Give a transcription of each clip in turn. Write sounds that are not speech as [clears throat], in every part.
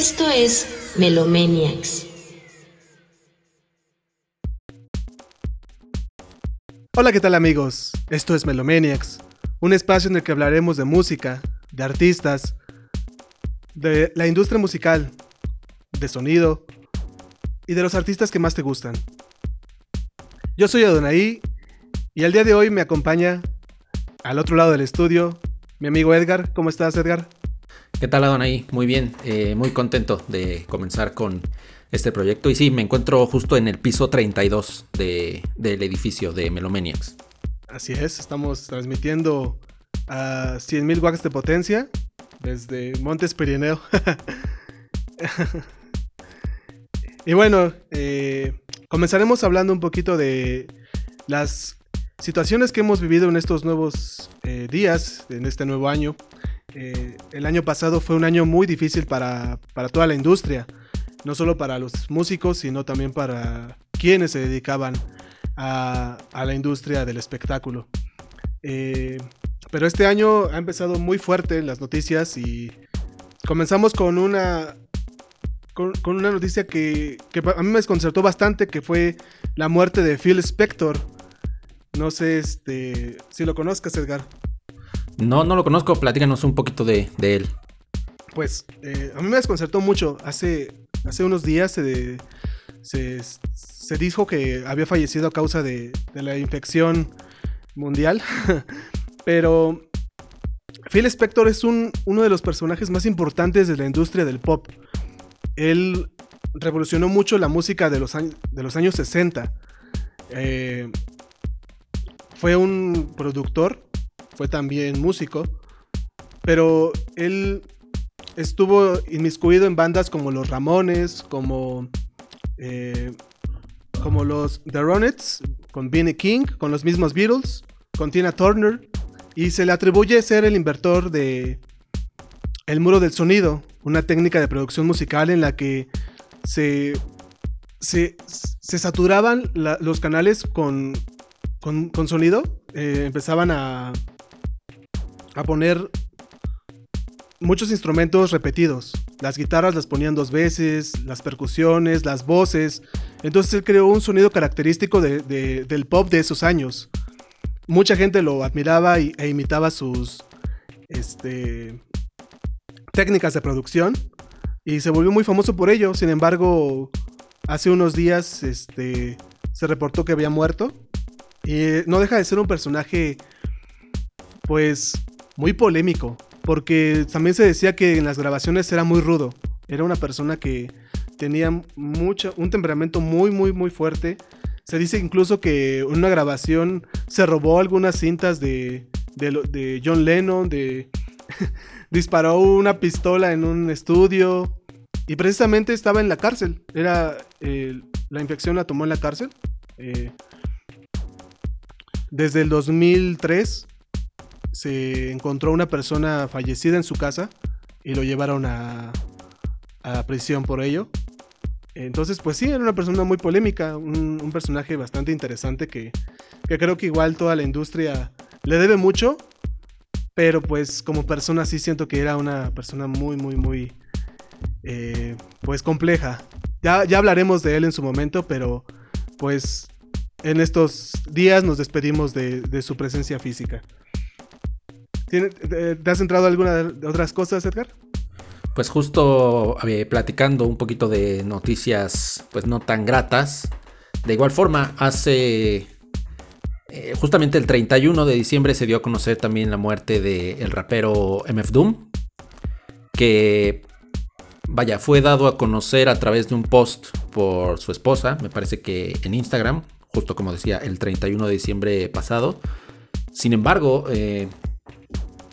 Esto es Melomaniacs. Hola, ¿qué tal amigos? Esto es Melomaniacs, un espacio en el que hablaremos de música, de artistas, de la industria musical, de sonido y de los artistas que más te gustan. Yo soy Adonai y el día de hoy me acompaña al otro lado del estudio mi amigo Edgar. ¿Cómo estás, Edgar? ¿Qué tal, Adonai? Muy bien, eh, muy contento de comenzar con este proyecto. Y sí, me encuentro justo en el piso 32 del edificio de Melomaniacs. Así es, estamos transmitiendo a 100.000 watts de potencia desde Montes Pirineo. [laughs] y bueno, eh, comenzaremos hablando un poquito de las situaciones que hemos vivido en estos nuevos eh, días, en este nuevo año. Eh, el año pasado fue un año muy difícil para, toda la industria, no solo para los músicos, sino también para quienes se dedicaban a, la industria del espectáculo. Eh, pero este año ha empezado muy fuerte las noticias y comenzamos con una, con, una noticia que, que, a mí me desconcertó bastante, que fue la muerte de Phil Spector. No sé este, si lo conozcas, Edgar. No, no lo conozco, platícanos un poquito de, él. Pues eh, a mí me desconcertó mucho. Hace, hace unos días se, se, dijo que había fallecido a causa de, la infección mundial. [laughs] Pero Phil Spector es un, uno de los personajes más importantes de la industria del pop. Él revolucionó mucho la música de los, de los años 60. Eh, fue un productor fue también músico, pero él estuvo inmiscuido en bandas como los Ramones, como, eh, como los The Ronettes, con Benny King, con los mismos Beatles, con Tina Turner, y se le atribuye ser el inventor de el muro del sonido, una técnica de producción musical en la que se, se, saturaban los canales con, con, sonido, eh, empezaban a, a poner muchos instrumentos repetidos. Las guitarras las ponían dos veces, las percusiones, las voces. Entonces él creó un sonido característico del pop de esos años. Mucha gente lo admiraba e imitaba sus este, técnicas de producción y se volvió muy famoso por ello. Sin embargo, hace unos días este, se reportó que había muerto y no deja de ser un personaje pues muy polémico, porque también se decía que en las grabaciones era muy rudo. Era una persona que tenía mucho, un temperamento muy, muy, muy fuerte. Se dice incluso que en una grabación se robó algunas cintas de, de, John Lennon, de [laughs] disparó una pistola en un estudio y precisamente estaba en la cárcel. Era eh, la infección la tomó en la cárcel. Eh, desde el 2003 se encontró una persona fallecida en su casa y lo llevaron a, a prisión por ello. Entonces, pues sí, era una persona muy polémica, un, personaje bastante interesante que, que, creo que igual toda la industria le debe mucho, pero pues como persona sí siento que era una persona muy, muy, muy, eh, pues compleja. Ya, ya hablaremos de él en su momento, pero pues en estos días nos despedimos de, de su presencia física. ¿Te has entrado alguna de otras cosas, Edgar? Pues justo eh, platicando un poquito de noticias pues no tan gratas. De igual forma, hace eh, justamente el 31 de diciembre se dio a conocer también la muerte del rapero MF Doom, que vaya, fue dado a conocer a través de un post por su esposa, me parece que en Instagram, justo como decía, el 31 de diciembre pasado. Sin embargo, eh,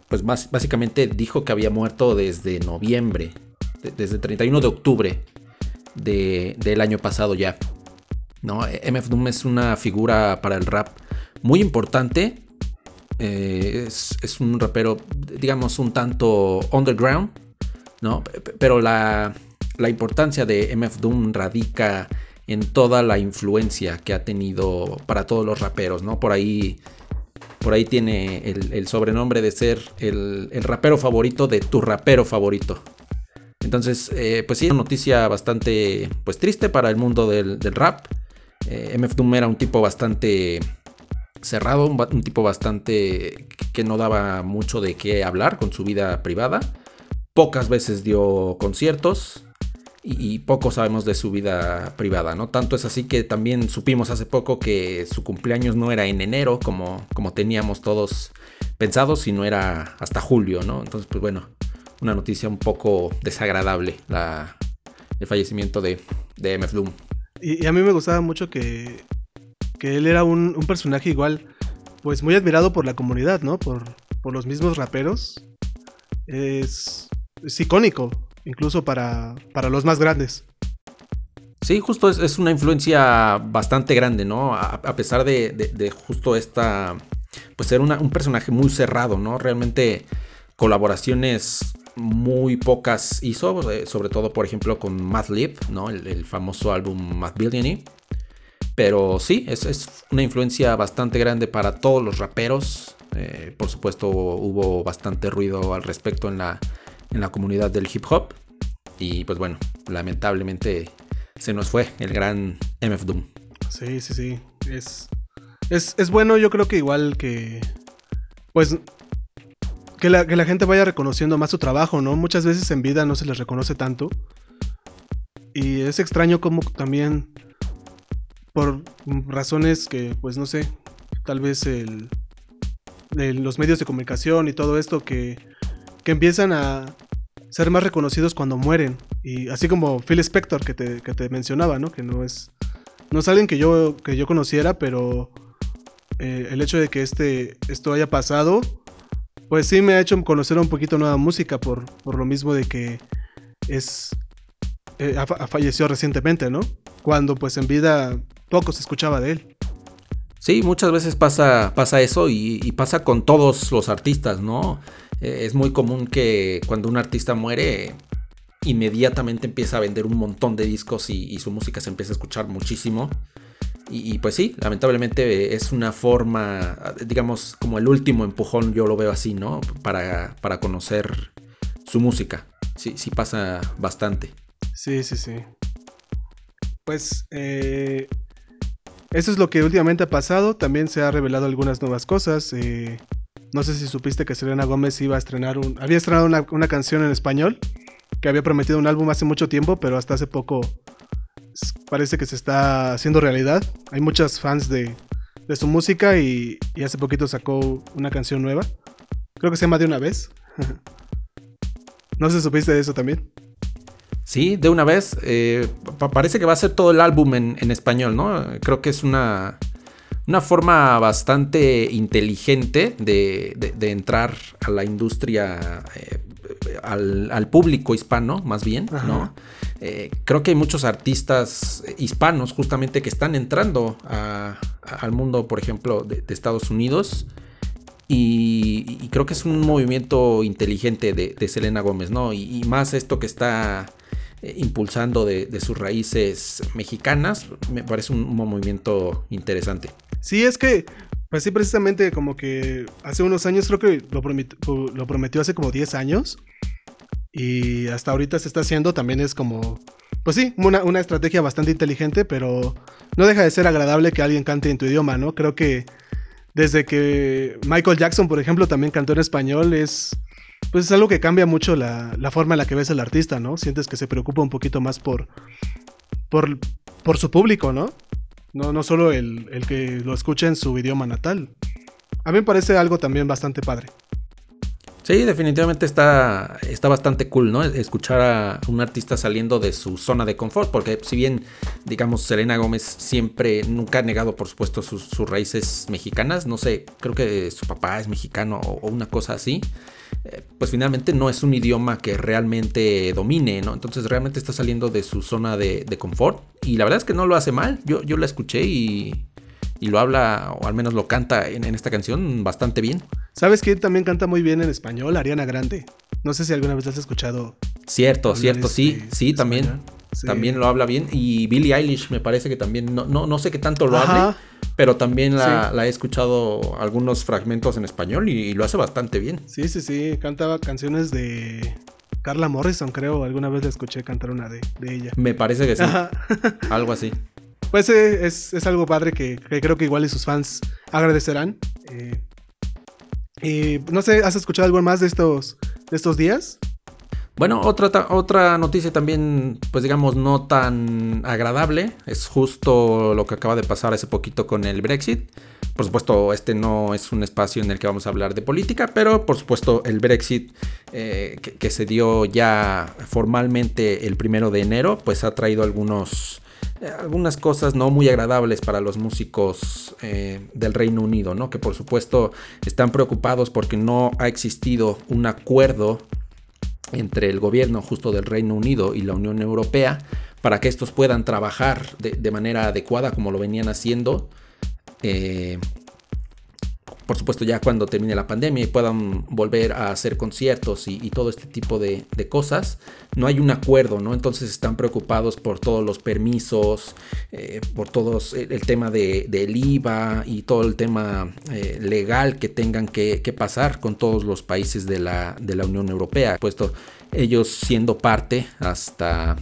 pues básicamente dijo que había muerto desde noviembre, desde el 31 de octubre del año pasado ya. ¿no? MF Doom es una figura para el rap muy importante. Eh, es, un rapero, digamos, un tanto underground, ¿no? Pero la, la importancia de MF Doom radica en toda la influencia que ha tenido para todos los raperos, ¿no? Por ahí por ahí tiene el, sobrenombre de ser el, rapero favorito de tu rapero favorito. Entonces, eh, pues sí, una noticia bastante pues triste para el mundo del, rap. Eh, MF Doom era un tipo bastante cerrado, un, tipo bastante que no daba mucho de qué hablar con su vida privada. Pocas veces dio conciertos y, poco sabemos de su vida privada, ¿no? Tanto es así que también supimos hace poco que su cumpleaños no era en enero como, como teníamos todos pensados, sino era hasta julio, ¿no? Entonces, pues bueno, una noticia un poco desagradable la, el fallecimiento de, de MF Doom. Y, a mí me gustaba mucho que, que él era un, personaje igual, pues muy admirado por la comunidad, ¿no? Por, por los mismos raperos. Es, es icónico, incluso para, para los más grandes. Sí, justo es, una influencia bastante grande, ¿no? A, pesar de, justo esta, pues ser un personaje muy cerrado, ¿no? Realmente colaboraciones muy pocas hizo, eh, sobre todo por ejemplo con Madlib, ¿no? El, famoso álbum Mad Billionaire. Pero sí, es, una influencia bastante grande para todos los raperos. Eh, por supuesto hubo bastante ruido al respecto en la, en la comunidad del hip hop. Y pues bueno, lamentablemente se nos fue el gran MF Doom. Sí, sí, sí. Es, es, es bueno, yo creo que igual que... Pues que la, que la, gente vaya reconociendo más su trabajo, ¿no? Muchas veces en vida no se les reconoce tanto. Y es extraño como también, por razones que, pues no sé, tal vez el, los medios de comunicación y todo esto que, que empiezan a ser más reconocidos cuando mueren. Y así como Phil Spector que te, que te mencionaba, ¿no? Que no es, no es alguien que yo, que yo conociera, pero eh, el hecho de que este, esto haya pasado pues sí me ha hecho conocer un poquito nueva música por, por lo mismo de que es eh, falleció recientemente, ¿no? Cuando pues en vida poco se escuchaba de él. Sí, muchas veces pasa, pasa eso y, pasa con todos los artistas, ¿no? Eh, es muy común que cuando un artista muere, inmediatamente empieza a vender un montón de discos y, su música se empieza a escuchar muchísimo. Y, pues sí, lamentablemente es una forma, digamos, como el último empujón, yo lo veo así, ¿no? Para, para conocer su música. Sí, sí pasa bastante. Sí, sí, sí. Pues eh, eso es lo que últimamente ha pasado. También se ha revelado algunas nuevas cosas. Eh, no sé si supiste que Selena Gómez iba a estrenar un. Había estrenado una, canción en español. Que había prometido un álbum hace mucho tiempo, pero hasta hace poco parece que se está haciendo realidad. Hay muchos fans de, su música y, hace poquito sacó una canción nueva. Creo que se llama De una vez. [laughs] no sé si supiste de eso también. Sí, de una vez. Eh, parece que va a ser todo el álbum en, español, ¿no? Creo que es una, una forma bastante inteligente de, entrar a la industria, eh, al, público hispano, más bien, ¿no? Eh, creo que hay muchos artistas hispanos justamente que están entrando al mundo, por ejemplo, de, Estados Unidos. Y, creo que es un movimiento inteligente de, Selena Gómez, ¿no? Y, más esto que está eh, impulsando de, sus raíces mexicanas, me parece un, movimiento interesante. Sí, es que, pues sí, precisamente como que hace unos años, creo que lo, lo prometió hace como 10 años y hasta ahorita se está haciendo, también es como, pues sí, una, estrategia bastante inteligente, pero no deja de ser agradable que alguien cante en tu idioma, ¿no? Creo que desde que Michael Jackson, por ejemplo, también cantó en español, es, pues es algo que cambia mucho la, forma en la que ves al artista, ¿no? Sientes que se preocupa un poquito más por, por, por su público, ¿no? No, no solo el, el que lo escucha en su idioma natal. A mí me parece algo también bastante padre. Sí, definitivamente está, está bastante cool, ¿no? Escuchar a un artista saliendo de su zona de confort, porque si bien, digamos, Selena Gómez siempre, nunca ha negado, por supuesto, sus, raíces mexicanas, no sé, creo que su papá es mexicano o, una cosa así, eh, pues finalmente no es un idioma que realmente domine, ¿no? Entonces realmente está saliendo de su zona de, confort y la verdad es que no lo hace mal, yo, yo la escuché y, y lo habla, o al menos lo canta en, en esta canción bastante bien. ¿Sabes quién también canta muy bien en español? Ariana Grande. No sé si alguna vez has escuchado. Cierto, cierto, sí, sí, también. También lo habla bien. Y Billie Eilish me parece que también, no, no, sé qué tanto lo hable, pero también la, he escuchado algunos fragmentos en español y, lo hace bastante bien. Sí, sí, sí. Cantaba canciones de. Carla Morrison, creo. Alguna vez la escuché cantar una de, ella. Me parece que sí. [laughs] algo así. Pues eh, es, algo padre que, creo que igual y sus fans agradecerán. Eh, y no sé, ¿has escuchado algo más de estos, de estos días? Bueno, otra, otra noticia también, pues digamos, no tan agradable. Es justo lo que acaba de pasar hace poquito con el Brexit. Por supuesto, este no es un espacio en el que vamos a hablar de política, pero por supuesto el Brexit eh, que, se dio ya formalmente el primero de enero, pues ha traído algunos, eh, algunas cosas no muy agradables para los músicos eh, del Reino Unido, ¿no? Que por supuesto están preocupados porque no ha existido un acuerdo entre el gobierno justo del Reino Unido y la Unión Europea para que estos puedan trabajar de, manera adecuada como lo venían haciendo. Eh, por supuesto ya cuando termine la pandemia y puedan volver a hacer conciertos y, todo este tipo de, cosas, no hay un acuerdo, ¿no? Entonces están preocupados por todos los permisos, eh, por todo el tema de, del IVA y todo el tema eh, legal que tengan que, pasar con todos los países de la, de la Unión Europea, puesto ellos siendo parte hasta,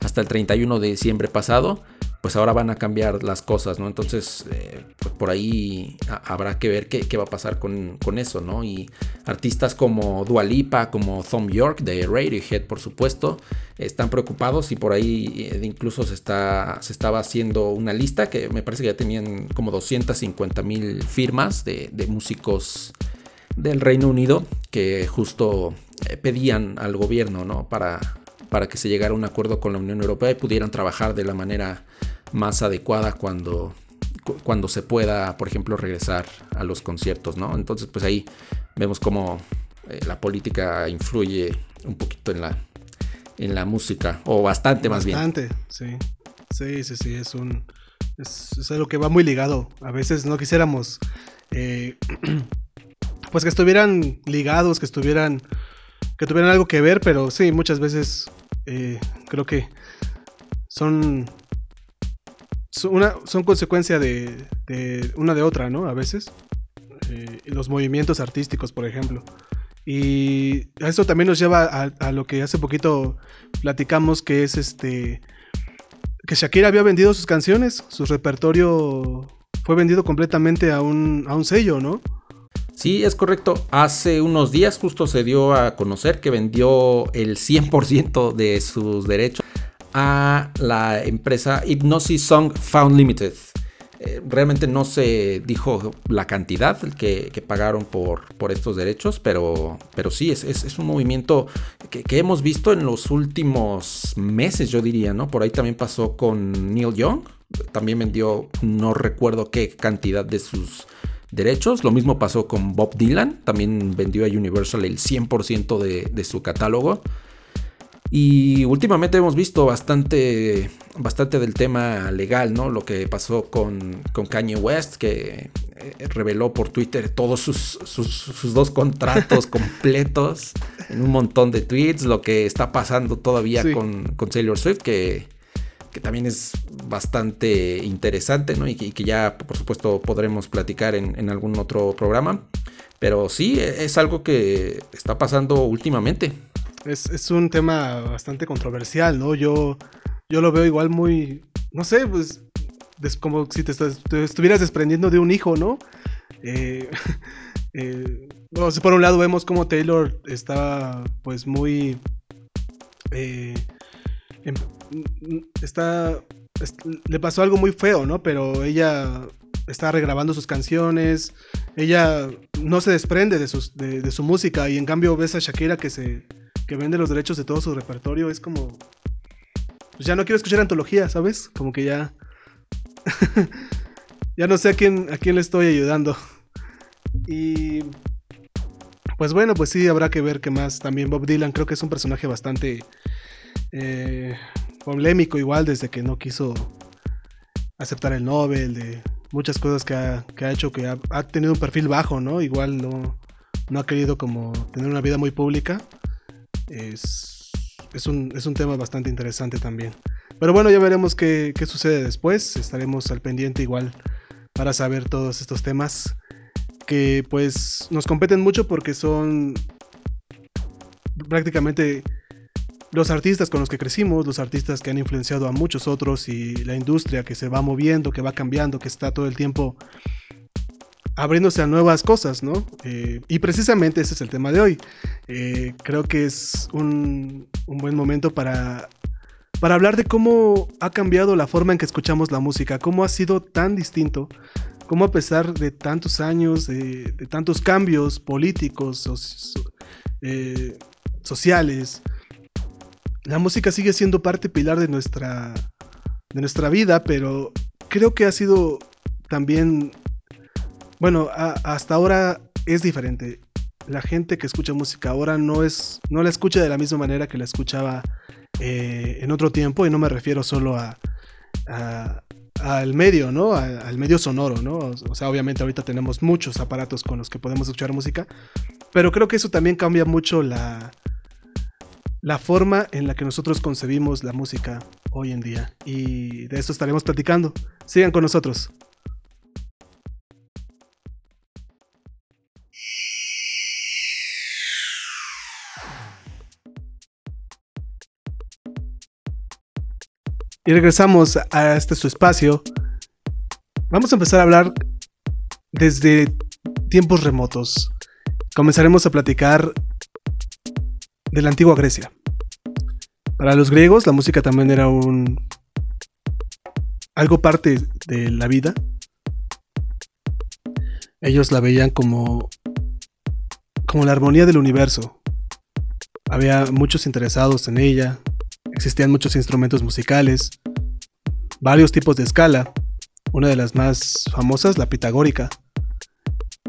hasta el 31 de diciembre pasado pues ahora van a cambiar las cosas, ¿no? Entonces, eh, pues por ahí habrá que ver qué, va a pasar con, eso, ¿no? Y artistas como Dua Lipa, como Tom York de Radiohead, por supuesto, están preocupados y por ahí eh, incluso se, está, se estaba haciendo una lista que me parece que ya tenían como 250 mil firmas de, músicos del Reino Unido que justo eh, pedían al gobierno, ¿no? Para, para que se llegara a un acuerdo con la Unión Europea y pudieran trabajar de la manera más adecuada cuando, cuando se pueda, por ejemplo, regresar a los conciertos, ¿no? Entonces, pues ahí vemos cómo eh, la política influye un poquito en la, en la música, o bastante, más bien. Bastante, sí. Sí, sí, sí, es un... Es, algo que va muy ligado. A veces no quisiéramos... Eh, [clears throat] pues que estuvieran ligados, que estuvieran... Que tuvieran algo que ver, pero sí, muchas veces eh, creo que son son consecuencia de, una de otra, ¿no? A veces. Eh, los movimientos artísticos, por ejemplo. Y esto también nos lleva a, lo que hace poquito platicamos, que es este. Que Shakira había vendido sus canciones, su repertorio fue vendido completamente a un, a un sello, ¿no? Sí, es correcto. Hace unos días justo se dio a conocer que vendió el 100% de sus derechos a la empresa Hypnosis Song Found Limited. Eh, realmente no se dijo la cantidad que, pagaron por, estos derechos, pero, sí, es, es, un movimiento que, hemos visto en los últimos meses, yo diría, ¿no? Por ahí también pasó con Neil Young, también vendió, no recuerdo qué cantidad de sus derechos, lo mismo pasó con Bob Dylan, también vendió a Universal el 100% de, de su catálogo. Y últimamente hemos visto bastante, bastante del tema legal, ¿no? Lo que pasó con, con Kanye West, que eh, reveló por Twitter todos sus, sus, dos contratos [laughs] completos en un montón de tweets. Lo que está pasando todavía con, con Taylor Swift, que, que también es bastante interesante, ¿no? Y que, ya, por supuesto, podremos platicar en, algún otro programa. Pero sí, es algo que está pasando últimamente. Es, un tema bastante controversial, ¿no? Yo, yo lo veo igual muy, no sé, pues como si te, estuvieras desprendiendo de un hijo, ¿no? Eh, [laughs] eh, por un lado vemos como Taylor está pues muy... Eh, em, está, le pasó algo muy feo, ¿no? Pero ella está regrabando sus canciones, ella no se desprende de, sus, de su música y en cambio ves a Shakira que se que vende los derechos de todo su repertorio, es como. Pues ya no quiero escuchar antología, ¿sabes? Como que ya. [laughs] ya no sé a quién, a quién le estoy ayudando. Y. Pues bueno, pues sí, habrá que ver qué más. También Bob Dylan creo que es un personaje bastante. Eh, polémico, igual, desde que no quiso aceptar el Nobel, de muchas cosas que ha, que ha hecho, que ha, ha, tenido un perfil bajo, ¿no? Igual no, no ha querido como tener una vida muy pública es, es, un, es un tema bastante interesante también. Pero bueno, ya veremos qué, qué sucede después. Estaremos al pendiente igual para saber todos estos temas que pues nos competen mucho porque son prácticamente los artistas con los que crecimos, los artistas que han influenciado a muchos otros y la industria que se va moviendo, que va cambiando, que está todo el tiempo abriéndose a nuevas cosas, ¿no? Eh, y precisamente ese es el tema de hoy. Eh, creo que es un, un, buen momento para, para hablar de cómo ha cambiado la forma en que escuchamos la música, cómo ha sido tan distinto, cómo a pesar de tantos años, de, de tantos cambios políticos, so, eh, sociales, la música sigue siendo parte pilar de nuestra, de nuestra vida, pero creo que ha sido también, bueno, hasta ahora es diferente. La gente que escucha música ahora no, es, no la escucha de la misma manera que la escuchaba eh, en otro tiempo, y no me refiero solo a, a al medio, ¿no? al medio sonoro, ¿no? O sea, obviamente ahorita tenemos muchos aparatos con los que podemos escuchar música, pero creo que eso también cambia mucho la, la forma en la que nosotros concebimos la música hoy en día. Y de eso estaremos platicando. Sigan con nosotros. Y regresamos a este su espacio. Vamos a empezar a hablar desde tiempos remotos. Comenzaremos a platicar de la antigua Grecia. Para los griegos la música también era un algo parte de la vida. Ellos la veían como como la armonía del universo. Había muchos interesados en ella, existían muchos instrumentos musicales, varios tipos de escala. Una de las más famosas, la pitagórica.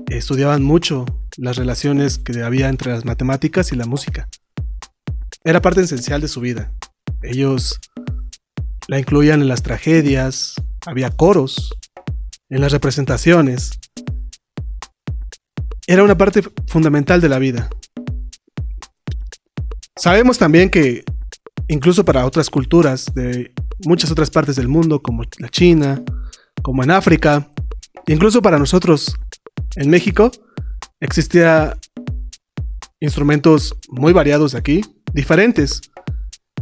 Estudiaban mucho las relaciones que había entre las matemáticas y la música era parte esencial de su vida. Ellos la incluían en las tragedias, había coros, en las representaciones. Era una parte fundamental de la vida. Sabemos también que incluso para otras culturas de muchas otras partes del mundo, como la China, como en África, incluso para nosotros en México, existía instrumentos muy variados aquí, diferentes.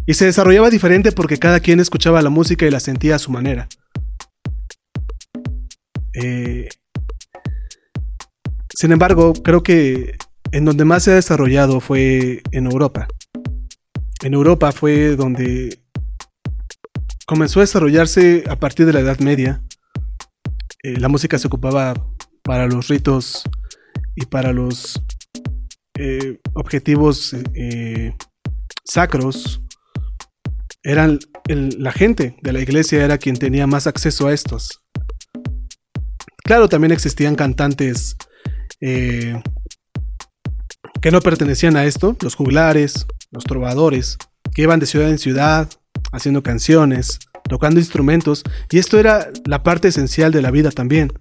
Y se desarrollaba diferente porque cada quien escuchaba la música y la sentía a su manera. Eh, sin embargo, creo que en donde más se ha desarrollado fue en Europa. En Europa fue donde comenzó a desarrollarse a partir de la Edad Media. Eh, la música se ocupaba para los ritos y para los eh, objetivos sacros eran la gente de la iglesia era quien tenía más acceso a estos. Claro, también existían cantantes eh, que no pertenecían a esto, los juglares, los trovadores, que iban de ciudad en ciudad haciendo canciones, tocando instrumentos, y esto era la parte esencial de la vida también.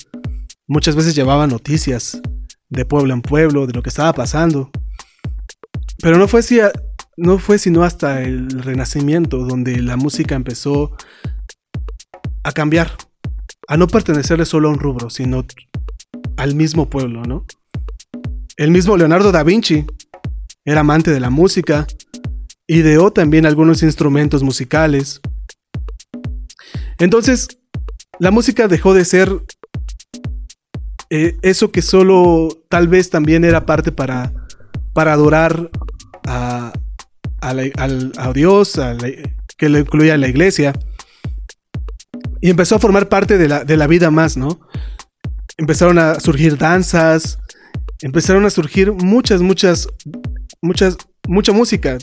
Muchas veces llevaban noticias de pueblo en pueblo, de lo que estaba pasando. Pero no fue, no fue sino hasta el Renacimiento donde la música empezó a cambiar, a no pertenecerle solo a un rubro, sino al mismo pueblo, ¿no? El mismo Leonardo da Vinci era amante de la música, ideó también algunos instrumentos musicales. Entonces, la música dejó de ser eh, eso que solo tal vez también era parte para, para adorar a, a, Dios, que lo incluía la iglesia. Y empezó a formar parte de la, de la vida más, ¿no? Empezaron a surgir danzas, empezaron a surgir muchas, muchas, muchas, mucha música.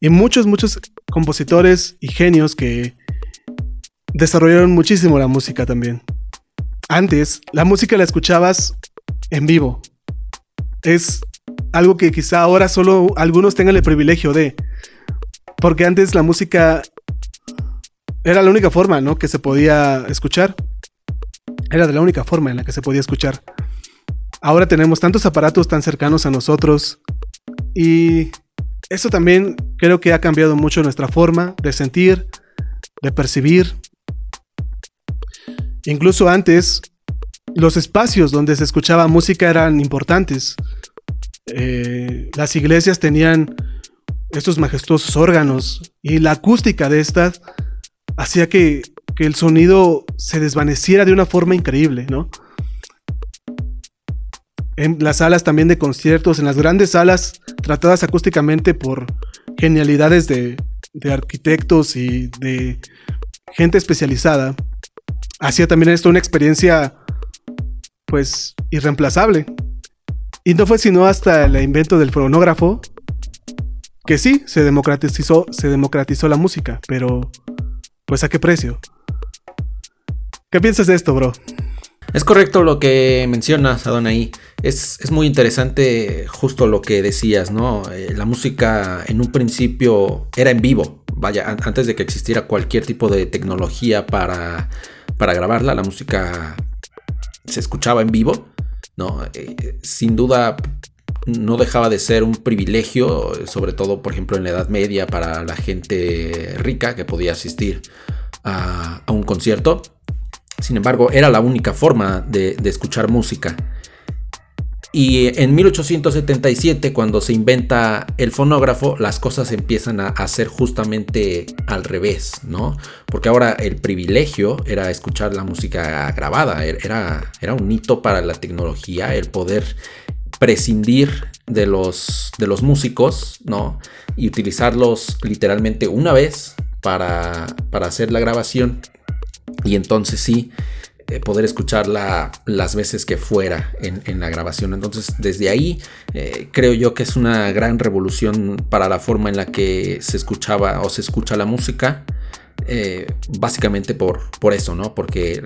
Y muchos, muchos compositores y genios que desarrollaron muchísimo la música también. Antes, la música la escuchabas en vivo. Es algo que quizá ahora solo algunos tengan el privilegio de. Porque antes la música era la única forma, ¿no? Que se podía escuchar. Era de la única forma en la que se podía escuchar. Ahora tenemos tantos aparatos tan cercanos a nosotros y eso también creo que ha cambiado mucho nuestra forma de sentir, de percibir. Incluso antes, los espacios donde se escuchaba música eran importantes. Eh, las iglesias tenían estos majestuosos órganos y la acústica de estas hacía que, que el sonido se desvaneciera de una forma increíble, ¿no? En las salas también de conciertos, en las grandes salas tratadas acústicamente por genialidades de, de arquitectos y de gente especializada, hacía también esto una experiencia pues irreemplazable. Y no fue sino hasta el invento del fonógrafo que sí se democratizó, se democratizó la música, pero pues a qué precio. ¿Qué piensas de esto, bro? Es correcto lo que mencionas, Adonai. Es, es muy interesante justo lo que decías, ¿no? Eh, la música en un principio era en vivo. Vaya, antes de que existiera cualquier tipo de tecnología para, para grabarla, la música se escuchaba en vivo, ¿no? Eh, sin duda no dejaba de ser un privilegio, sobre todo, por ejemplo, en la Edad Media para la gente rica que podía asistir a, un concierto. Sin embargo, era la única forma de, de escuchar música. Y en 1877, cuando se inventa el fonógrafo, las cosas empiezan a hacer justamente al revés, ¿no? Porque ahora el privilegio era escuchar la música grabada, er, era, era un hito para la tecnología, el poder prescindir de los, de los músicos, ¿no? Y utilizarlos literalmente una vez para, para hacer la grabación. Y entonces sí, eh, poder escucharla las veces que fuera en, la grabación. Entonces, desde ahí eh, creo yo que es una gran revolución para la forma en la que se escuchaba o se escucha la música. Eh, básicamente por, por eso, ¿no? Porque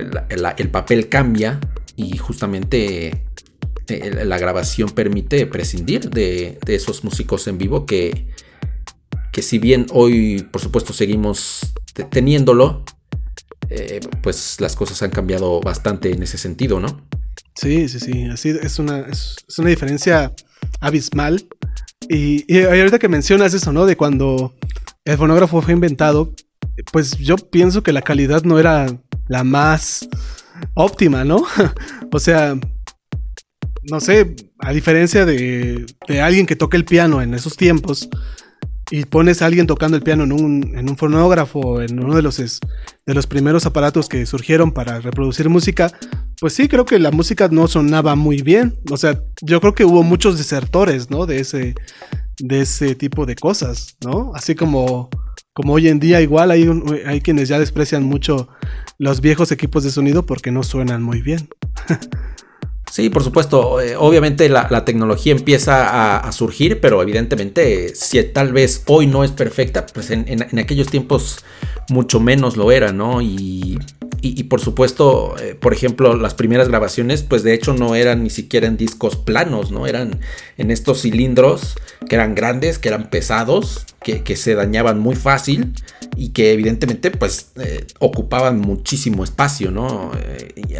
el papel cambia y justamente la grabación permite prescindir de, esos músicos en vivo que, que si bien hoy por supuesto seguimos teniéndolo, eh, pues las cosas han cambiado bastante en ese sentido, ¿no? Sí, sí, sí, así es una, es, una diferencia abismal. Y, y, ahorita que mencionas eso, ¿no? De cuando el fonógrafo fue inventado, pues yo pienso que la calidad no era la más óptima, ¿no? [laughs] o sea, no sé, a diferencia de, de, alguien que toque el piano en esos tiempos, y pones a alguien tocando el piano en un, en un fonógrafo, en uno de los, de los primeros aparatos que surgieron para reproducir música, pues sí, creo que la música no sonaba muy bien. O sea, yo creo que hubo muchos desertores, ¿no? De ese, de ese tipo de cosas, ¿no? Así como, como hoy en día igual hay, hay quienes ya desprecian mucho los viejos equipos de sonido porque no suenan muy bien. [laughs] Sí, por supuesto. Eh, obviamente la, tecnología empieza a, surgir, pero evidentemente si tal vez hoy no es perfecta, pues en, aquellos tiempos mucho menos lo era, ¿no? Y, por supuesto, eh, por ejemplo, las primeras grabaciones, pues de hecho no eran ni siquiera en discos planos, ¿no? Eran en estos cilindros que eran grandes, que eran pesados, que, se dañaban muy fácil y que evidentemente pues eh, ocupaban muchísimo espacio, ¿no?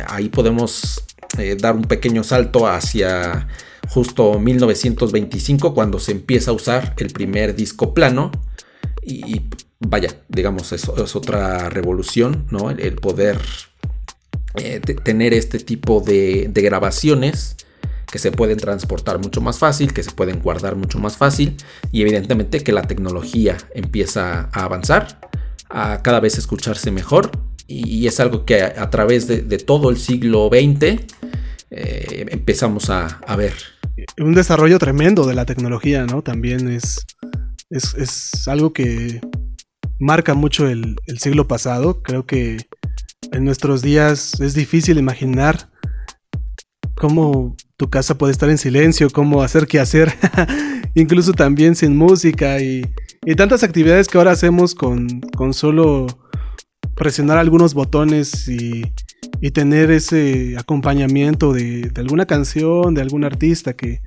ahí podemos eh, dar un pequeño salto hacia justo 1925 cuando se empieza a usar el primer disco plano y, vaya, digamos, eso es otra revolución, ¿no? El, poder eh, tener este tipo de, grabaciones que se pueden transportar mucho más fácil, que se pueden guardar mucho más fácil y evidentemente que la tecnología empieza a avanzar, a cada vez escucharse mejor y es algo que a, través de, todo el siglo XX eh, empezamos a, ver. Un desarrollo tremendo de la tecnología, ¿no? También es, es, algo que marca mucho el, siglo pasado. Creo que en nuestros días es difícil imaginar cómo tu casa puede estar en silencio, cómo hacer qué hacer, [laughs] incluso también sin música y, y, tantas actividades que ahora hacemos con, con solo presionar algunos botones y, tener ese acompañamiento de, alguna canción, de algún artista que,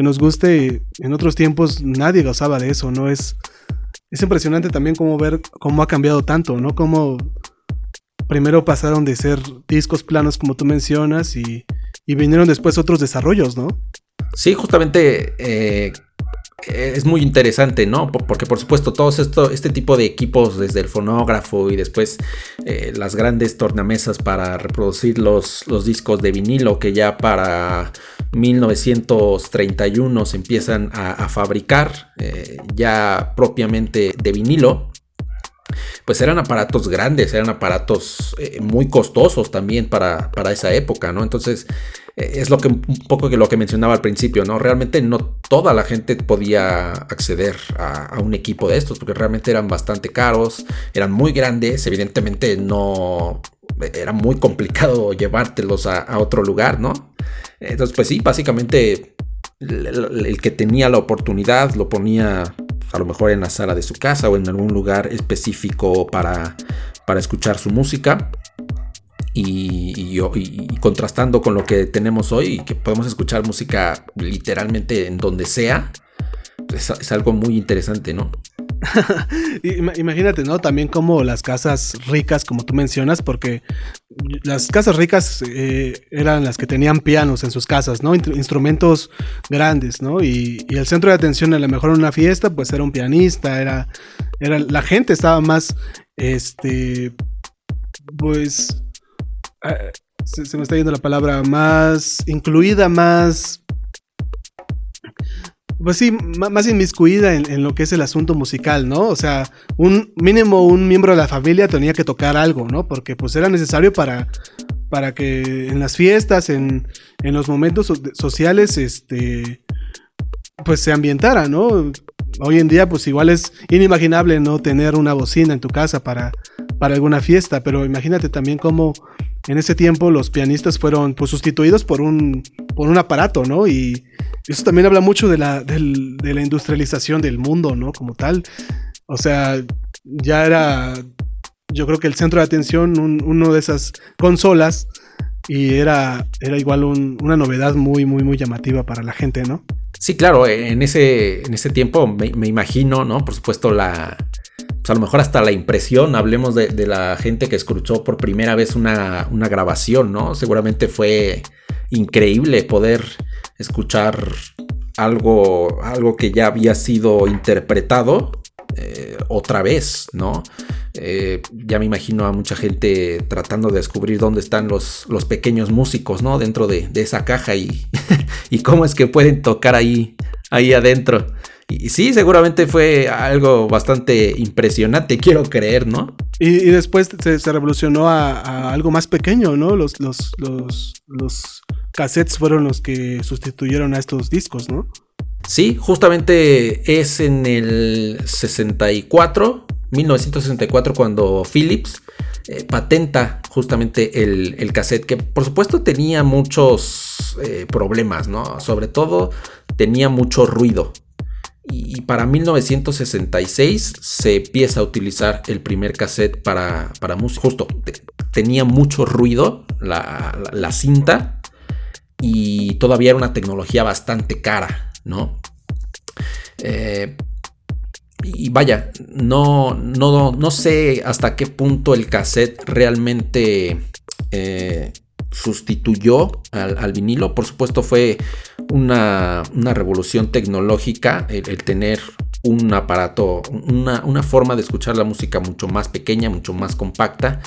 nos guste. En otros tiempos nadie gozaba de eso, ¿no? Es, es impresionante también cómo ver cómo ha cambiado tanto, ¿no? Cómo primero pasaron de ser discos planos como tú mencionas y, vinieron después otros desarrollos, ¿no? Sí, justamente eh, es muy interesante, ¿no? Porque por supuesto todos esto, este tipo de equipos, desde el fonógrafo y después eh, las grandes tornamesas para reproducir los, los, discos de vinilo, que ya para 1931 se empiezan a, fabricar eh, ya propiamente de vinilo. Pues eran aparatos grandes, eran aparatos eh, muy costosos también para, para, esa época, ¿no? Entonces, es lo que un poco que lo que mencionaba al principio, ¿no? Realmente no toda la gente podía acceder a, un equipo de estos, porque realmente eran bastante caros, eran muy grandes, evidentemente no era muy complicado [laughs] llevártelos a otro lugar, ¿no? Entonces, pues sí, básicamente el, que tenía la oportunidad lo ponía a lo mejor en la sala de su casa o en algún lugar específico para, para escuchar su música. Y, contrastando con lo que tenemos hoy, que podemos escuchar música literalmente en donde sea, es algo muy interesante, ¿no? [laughs] Imagínate, ¿no? También como las casas ricas, como tú mencionas, porque las casas ricas eh, eran las que tenían pianos en sus casas, ¿no? Instrumentos grandes, ¿no? Y, el centro de atención a lo mejor en una fiesta, pues era un pianista, era, era la gente estaba más, este, pues, ah, se me está yendo la palabra, más incluida, más pues sí, más inmiscuida en, lo que es el asunto musical, ¿no? O sea, un mínimo un miembro de la familia tenía que tocar algo, ¿no? Porque pues era necesario para, para que en las fiestas, en, en los momentos sociales, este, pues se ambientara, ¿no? Hoy en día pues igual es inimaginable no tener una bocina en tu casa para, para alguna fiesta, pero imagínate también cómo en ese tiempo los pianistas fueron pues sustituidos por un, por un aparato, ¿no? Y eso también habla mucho de la, industrialización del mundo, ¿no? Como tal. O sea, ya era, yo creo que el centro de atención, uno de esas consolas, y era, era igual una novedad muy, muy, muy llamativa para la gente, ¿no? Sí, claro, en ese, en ese tiempo me imagino, ¿no? Por supuesto, la, pues a lo mejor hasta la impresión, hablemos de, la gente que escuchó por primera vez una, grabación, ¿no? Seguramente fue increíble poder escuchar algo, algo que ya había sido interpretado eh, otra vez, ¿no? Eh, ya me imagino a mucha gente tratando de descubrir dónde están los, pequeños músicos, ¿no? Dentro de, esa caja y, [laughs] y, cómo es que pueden tocar ahí, ahí adentro. Y sí, seguramente fue algo bastante impresionante, quiero creer, ¿no? Y, después se, revolucionó a, algo más pequeño, ¿no? Los, los, los, los cassettes fueron los que sustituyeron a estos discos, ¿no? Sí, justamente es en el 64, 1964, cuando Philips eh, patenta justamente el, cassette, que por supuesto tenía muchos eh, problemas, ¿no? Sobre todo tenía mucho ruido. Y para 1966 se empieza a utilizar el primer cassette para, para música. Justo, tenía mucho ruido la, cinta y todavía era una tecnología bastante cara, ¿no? Eh, y vaya, no, no, no sé hasta qué punto el cassette realmente eh, sustituyó al, vinilo. Por supuesto fue una, revolución tecnológica el, tener un aparato, una, forma de escuchar la música mucho más pequeña, mucho más compacta.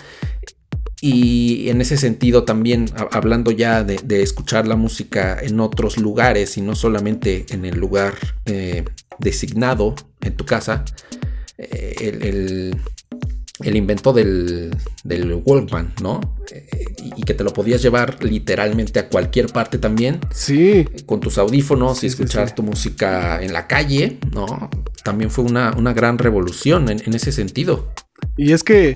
Y en ese sentido también, hablando ya de, escuchar la música en otros lugares y no solamente en el lugar eh, designado en tu casa, eh, el invento del, del Walkman, ¿no? Eh, y que te lo podías llevar literalmente a cualquier parte también. Sí. Con tus audífonos y escuchar tu música en la calle, ¿no? También fue una, gran revolución en, ese sentido. Y es que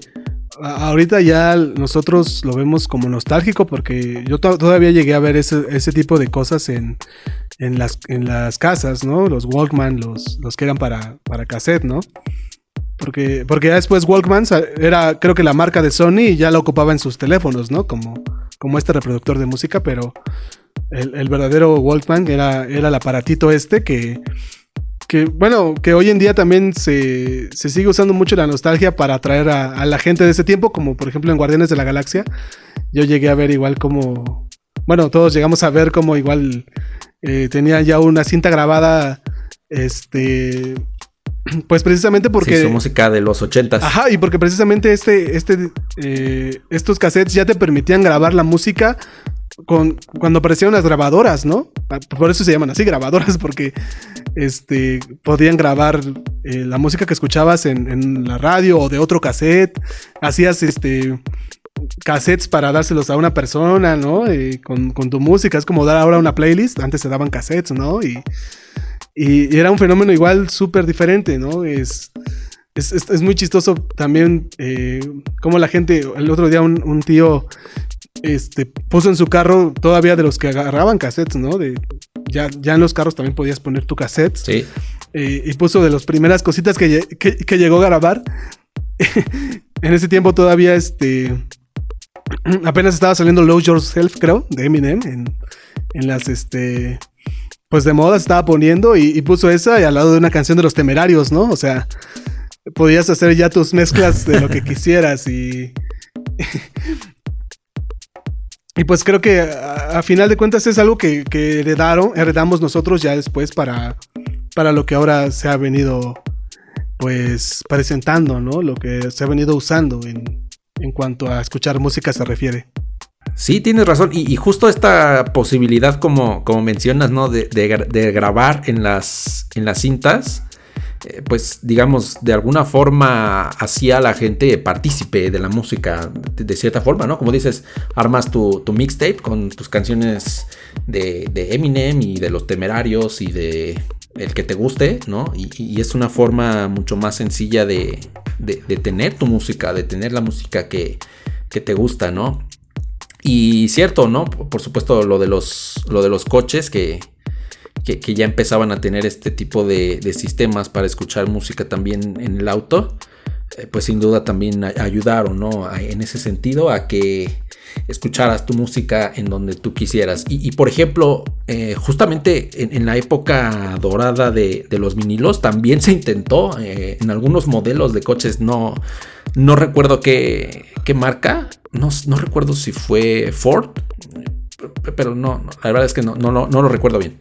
ahorita ya nosotros lo vemos como nostálgico porque yo todavía llegué a ver ese, tipo de cosas en, las, en las casas, ¿no? Los Walkman, los, los que eran para, para cassette, ¿no? Porque, porque ya después Walkman era, creo que la marca de Sony y ya la ocupaba en sus teléfonos, ¿no? Como, como este reproductor de música, pero el, verdadero Walkman era, era el aparatito este que, que, bueno, que hoy en día también se, se sigue usando mucho la nostalgia para atraer a, la gente de ese tiempo, como por ejemplo en Guardianes de la Galaxia. Yo llegué a ver igual como, bueno, todos llegamos a ver como igual eh, tenía ya una cinta grabada, este [clears throat] pues precisamente porque. Sí, su música de los ochentas. Ajá, y porque precisamente este, este, eh, estos cassettes ya te permitían grabar la música con, cuando aparecieron las grabadoras, ¿no? por eso se llaman así, grabadoras, [laughs] porque este, podían grabar eh, la música que escuchabas en, la radio o de otro cassette. Hacías este, cassettes para dárselos a una persona, ¿no? Eh, con, tu música. Es como dar ahora una playlist. Antes se daban cassettes, ¿no? Y, y, era un fenómeno igual súper diferente, ¿no? Es, es, muy chistoso también eh, como la gente, el otro día un, tío este, puso en su carro todavía de los que agarraban cassettes, ¿no? De, ya, ya en los carros también podías poner tu cassette. Sí. Eh, y puso de las primeras cositas que, que, llegó a grabar. [laughs] en ese tiempo todavía este apenas estaba saliendo Low Yourself, creo, de Eminem en, en las este pues de moda estaba poniendo y, puso esa y al lado de una canción de los temerarios, ¿no? O sea, podías hacer ya tus mezclas de lo que [laughs] quisieras y... y pues creo que a, final de cuentas es algo que, heredaron, heredamos nosotros ya después para, para lo que ahora se ha venido pues presentando, ¿no? Lo que se ha venido usando en, en cuanto a escuchar música se refiere. Sí, tienes razón. Y, justo esta posibilidad, como, mencionas, ¿no? De, grabar en las, en las cintas, eh, pues digamos, de alguna forma hacía a la gente partícipe de la música, de, cierta forma, ¿no? Como dices, armas tu, mixtape con tus canciones de, Eminem y de los temerarios y de el que te guste, ¿no? Y, es una forma mucho más sencilla de, tener tu música, de tener la música que, que te gusta, ¿no? Y cierto, ¿no? Por supuesto, lo de los, lo de los coches que, que, ya empezaban a tener este tipo de, sistemas para escuchar música también en el auto, eh, pues sin duda también ayudaron, ¿no? en ese sentido, a que escucharas tu música en donde tú quisieras. Y, por ejemplo, eh, justamente en, la época dorada de, los vinilos también se intentó eh, en algunos modelos de coches, no, no recuerdo qué, marca, no, recuerdo si fue Ford, pero no, la verdad es que no, no, no, lo recuerdo bien.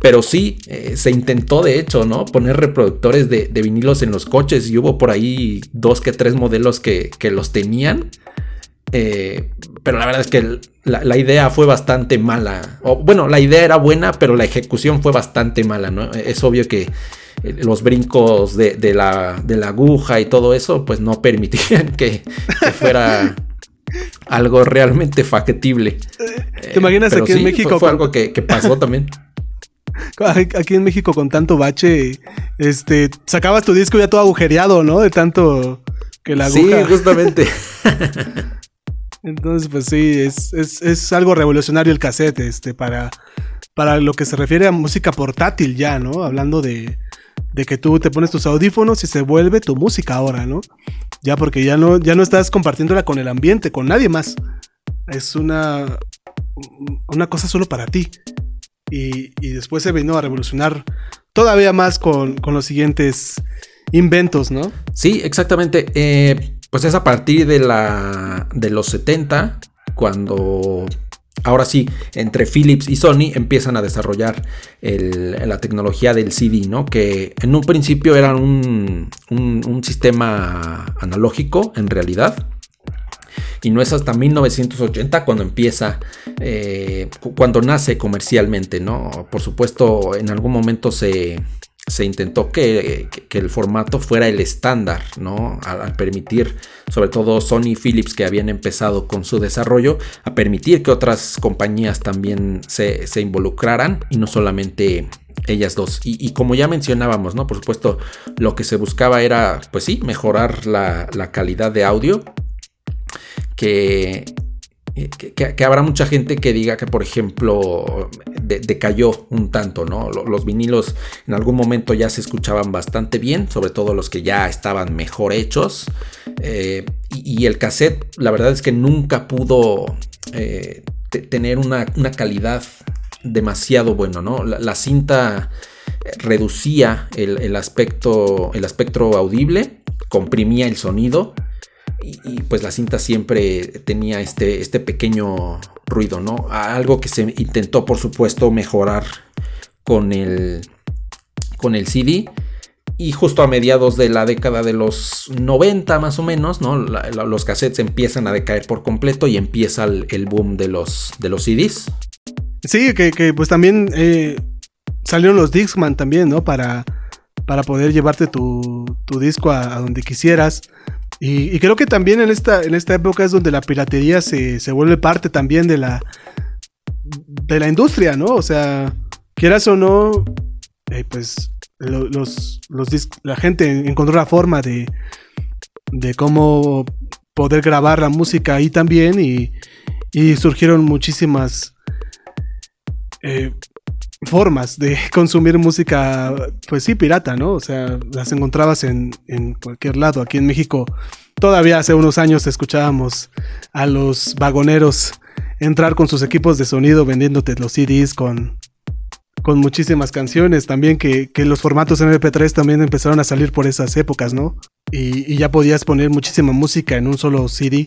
Pero sí, eh, se intentó de hecho, ¿no? Poner reproductores de, vinilos en los coches y hubo por ahí dos que tres modelos que, los tenían. Eh, pero la verdad es que la, idea fue bastante mala. O, bueno, la idea era buena, pero la ejecución fue bastante mala, ¿no? Es obvio que eh, los brincos de, la, de, la, aguja y todo eso, pues no permitían que fuera algo realmente factible. ¿Te imaginas aquí en México? Fue, algo que, pasó también. Aquí en México con tanto bache, este, sacabas tu disco ya todo agujereado, ¿no? De tanto que la aguja. Sí, justamente. [laughs] Entonces, pues sí, es, es, algo revolucionario el cassette, este, para, para lo que se refiere a música portátil ya, ¿no? Hablando de, de que tú te pones tus audífonos y se vuelve tu música ahora, ¿no? Ya porque ya no, ya no estás compartiéndola con el ambiente, con nadie más. Es una, una cosa solo para ti. Y, después se vino a revolucionar todavía más con, los siguientes inventos, ¿no? Sí, exactamente. Eh, pues es a partir de, la, de los 70 cuando ahora sí, entre Philips y Sony empiezan a desarrollar la tecnología del CD, ¿no? Que en un principio era un, sistema analógico, en realidad. Y no es hasta 1980 cuando empieza, eh, cuando nace comercialmente, ¿no? Por supuesto, en algún momento se, se intentó que, el formato fuera el estándar, ¿no? Al, permitir, sobre todo Sony y Philips que habían empezado con su desarrollo, a permitir que otras compañías también se, involucraran y no solamente ellas dos. Y, como ya mencionábamos, ¿no? Por supuesto, lo que se buscaba era, pues sí, mejorar la, la calidad de audio. Que eh, que, habrá mucha gente que diga que, por ejemplo, decayó un tanto, ¿no? Los vinilos en algún momento ya se escuchaban bastante bien, sobre todo los que ya estaban mejor hechos. Eh, y, el cassette, la verdad es que nunca pudo eh, tener una, calidad demasiado bueno, ¿no? La, cinta reducía el, el, aspecto, el audible, comprimía el sonido y, pues la cinta siempre tenía este, este pequeño ruido, ¿no? Algo que se intentó, por supuesto, mejorar con el, con el CD. Y justo a mediados de la década de los 90 más o menos, ¿no? los cassettes empiezan a decaer por completo y empieza el, boom de los, de los CDs. Sí, que, que pues también eh, salieron los Dixman también, ¿no? Para, para poder llevarte tu, tu disco a, a, donde quisieras. Y, creo que también en esta, en esta época es donde la piratería se, se vuelve parte también de la, de la industria, ¿no? O sea, quieras o no, eh, pues lo, los, los la gente encontró la forma de, de cómo poder grabar la música ahí también y, y surgieron muchísimas eh, formas de [laughs] consumir música, pues sí, pirata, ¿no? O sea, las encontrabas en, en, cualquier lado. Aquí en México, todavía hace unos años escuchábamos a los vagoneros entrar con sus equipos de sonido vendiéndote los CDs con, con muchísimas canciones. También que, que, los formatos MP3 también empezaron a salir por esas épocas, ¿no? Y, y ya podías poner muchísima música en un solo CD.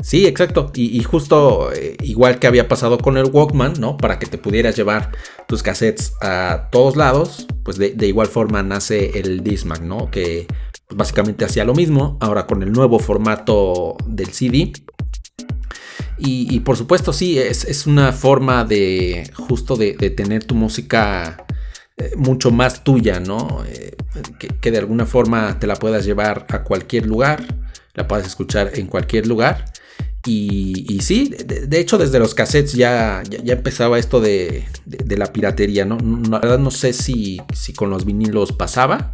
Sí, exacto. Y, justo eh, igual que había pasado con el Walkman, ¿no? Para que te pudieras llevar tus cassettes a todos lados, pues de, igual forma nace el Discman, ¿no? Que básicamente hacía lo mismo, ahora con el nuevo formato del CD. Y, por supuesto, sí, es, es, una forma de justo de, de tener tu música eh, mucho más tuya, ¿no? Eh, que, que de alguna forma te la puedas llevar a cualquier lugar, la puedas escuchar en cualquier lugar. Y, sí, de, hecho desde los cassettes ya, ya, empezaba esto de, de, la piratería, ¿no? La verdad no sé si, si con los vinilos pasaba,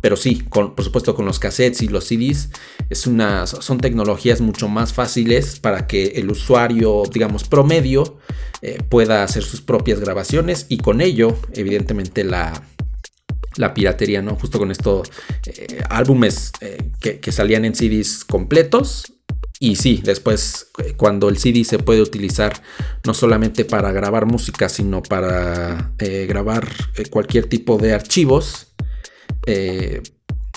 pero sí, con, por supuesto con los cassettes y los CDs es son tecnologías mucho más fáciles para que el usuario, digamos, promedio eh, pueda hacer sus propias grabaciones y con ello, evidentemente, la, la piratería, ¿no? Justo con estos eh, álbumes eh, que, que salían en CDs completos y sí, después eh, cuando el CD se puede utilizar no solamente para grabar música, sino para eh, grabar eh, cualquier tipo de archivos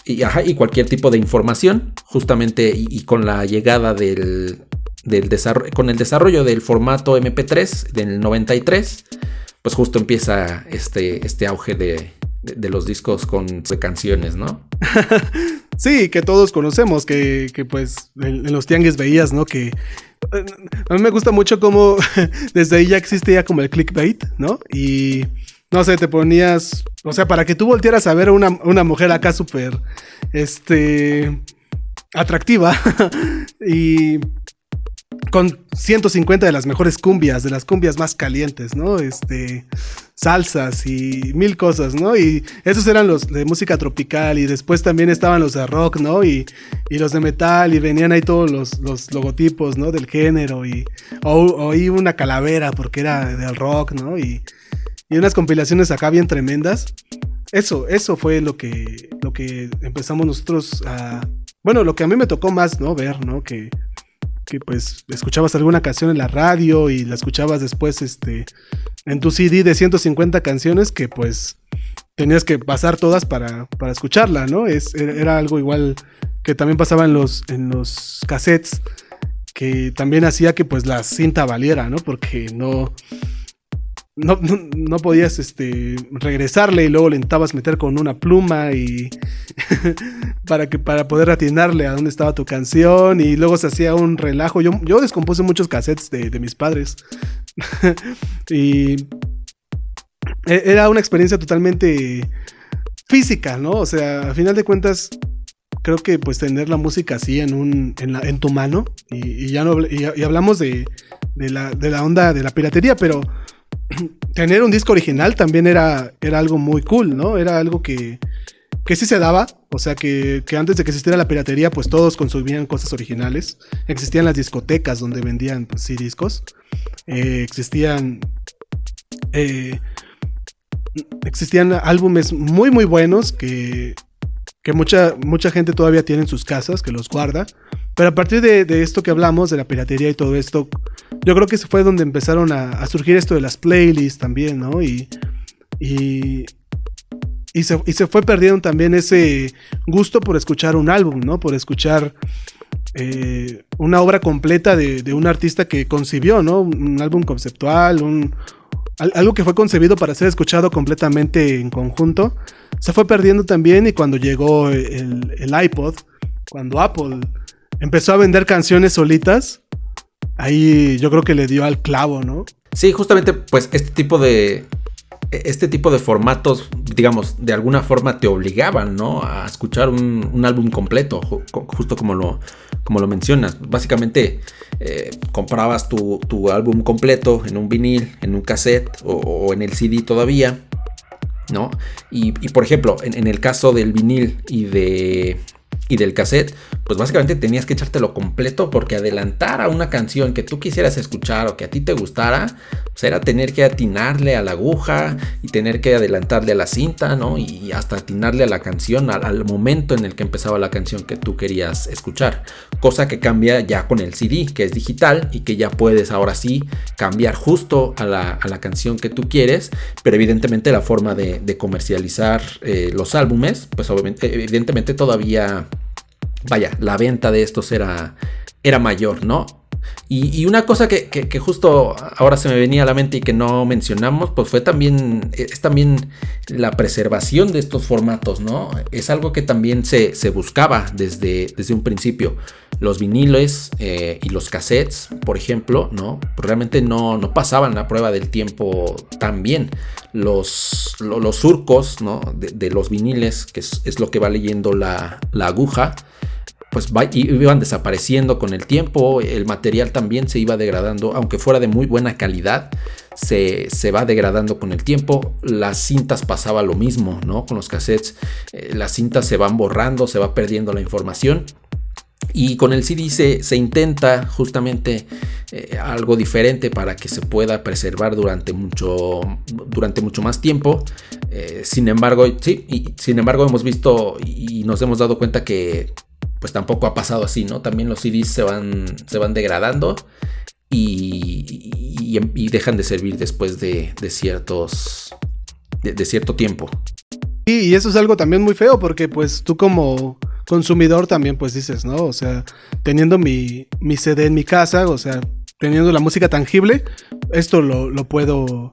y, cualquier tipo de información, justamente y, con la llegada del, desarrollo, con el desarrollo del formato MP3 del 93, pues justo empieza este, este auge de, los discos con canciones, ¿no? [laughs] sí, que todos conocemos, que, que pues en, los tianguis veías, ¿no? Que a mí me gusta mucho cómo [laughs] desde ahí ya existía como el clickbait, ¿no? Y no sé, te ponías, o sea, para que tú voltearas a ver a una, una mujer acá súper, este, atractiva [laughs] y con 150 de las mejores cumbias, de las cumbias más calientes, ¿no? Este, salsas y mil cosas, ¿no? Y esos eran los de música tropical y después también estaban los de rock, ¿no? Y, y los de metal y venían ahí todos los, los logotipos, ¿no? Del género y oí una calavera porque era del rock, ¿no? Y, y unas compilaciones acá bien tremendas. Eso, eso fue lo que, lo que empezamos nosotros a... Bueno, lo que a mí me tocó más, ¿no? Ver, ¿no? Que que pues escuchabas alguna canción en la radio y la escuchabas después este en tu CD de 150 canciones que pues tenías que pasar todas para, para escucharla, ¿no? Es, era algo igual que también pasaba en los, en los cassettes que también hacía que pues la cinta valiera, ¿no? Porque no, no, no, no, podías este, regresarle y luego le intentabas meter con una pluma y [laughs] para, que, para poder atinarle a dónde estaba tu canción y luego se hacía un relajo. Yo, yo descompuse muchos cassettes de, de mis padres [laughs] y e, era una experiencia totalmente física, ¿no? O sea, a final de cuentas creo que pues tener la música así en, un, en, tu mano y, ya no y hablamos de, de, la, de la onda de la piratería, pero [clears throat] tener un disco original también era, era algo muy cool, ¿no? Era algo que, que sí se daba, o sea que, que, antes de que existiera la piratería, pues todos consumían cosas originales. Existían las discotecas donde vendían, pues sí, discos. Eh, existían... Eh, existían álbumes muy, muy buenos que, que mucha, mucha gente todavía tiene en sus casas, que los guarda. Pero a partir de, de, esto que hablamos, de la piratería y todo esto, yo creo que fue donde empezaron a, a surgir esto de las playlists también, ¿no? Y, y, y, se, y, se, fue perdiendo también ese gusto por escuchar un álbum, ¿no? Por escuchar eh, una obra completa de, de, un artista que concibió, ¿no? Un álbum conceptual, un, algo que fue concebido para ser escuchado completamente en conjunto, se fue perdiendo también y cuando llegó el, el iPod, cuando Apple empezó a vender canciones solitas, ahí yo creo que le dio al clavo, ¿no? Sí, justamente, pues este tipo de. Este tipo de formatos, digamos, de alguna forma te obligaban, ¿no? A escuchar un, álbum completo, justo como lo, como lo mencionas. Básicamente, eh, comprabas tu, álbum completo en un vinil, en un cassette o, en el CD todavía, ¿no? Y, por ejemplo, en, el caso del vinil y de y del cassette, pues básicamente tenías que echártelo completo porque adelantar a una canción que tú quisieras escuchar o que a ti te gustara, pues era tener que atinarle a la aguja y tener que adelantarle a la cinta, ¿no? Y hasta atinarle a la canción al, momento en el que empezaba la canción que tú querías escuchar. Cosa que cambia ya con el CD, que es digital y que ya puedes ahora sí cambiar justo a la, canción que tú quieres, pero evidentemente la forma de, comercializar eh, los álbumes, pues obviamente, evidentemente todavía vaya, la venta de estos era, era mayor, ¿no? Y, una cosa que, justo ahora se me venía a la mente y que no mencionamos, pues fue también, es también la preservación de estos formatos, ¿no? Es algo que también se, buscaba desde, desde un principio. Los viniles eh, y los cassettes, por ejemplo, ¿no? Realmente no, no pasaban la prueba del tiempo tan bien. Los, los, surcos, ¿no? De, los viniles, que es, lo que va leyendo la, la aguja, pues iban desapareciendo con el tiempo, el material también se iba degradando, aunque fuera de muy buena calidad, se, va degradando con el tiempo, las cintas pasaba lo mismo, ¿no? Con los cassettes, eh, las cintas se van borrando, se va perdiendo la información. Y con el CD se, intenta justamente eh, algo diferente para que se pueda preservar durante mucho, durante mucho más tiempo. Eh, sin embargo, sí, sin embargo hemos visto y nos hemos dado cuenta que pues tampoco ha pasado así, ¿no? También los CDs se van, se van degradando y, y, dejan de servir después de, ciertos, de, cierto tiempo. Y eso es algo también muy feo porque pues tú como consumidor también pues dices, ¿no? O sea, teniendo mi, mi CD en mi casa, o sea, teniendo la música tangible, esto lo, lo puedo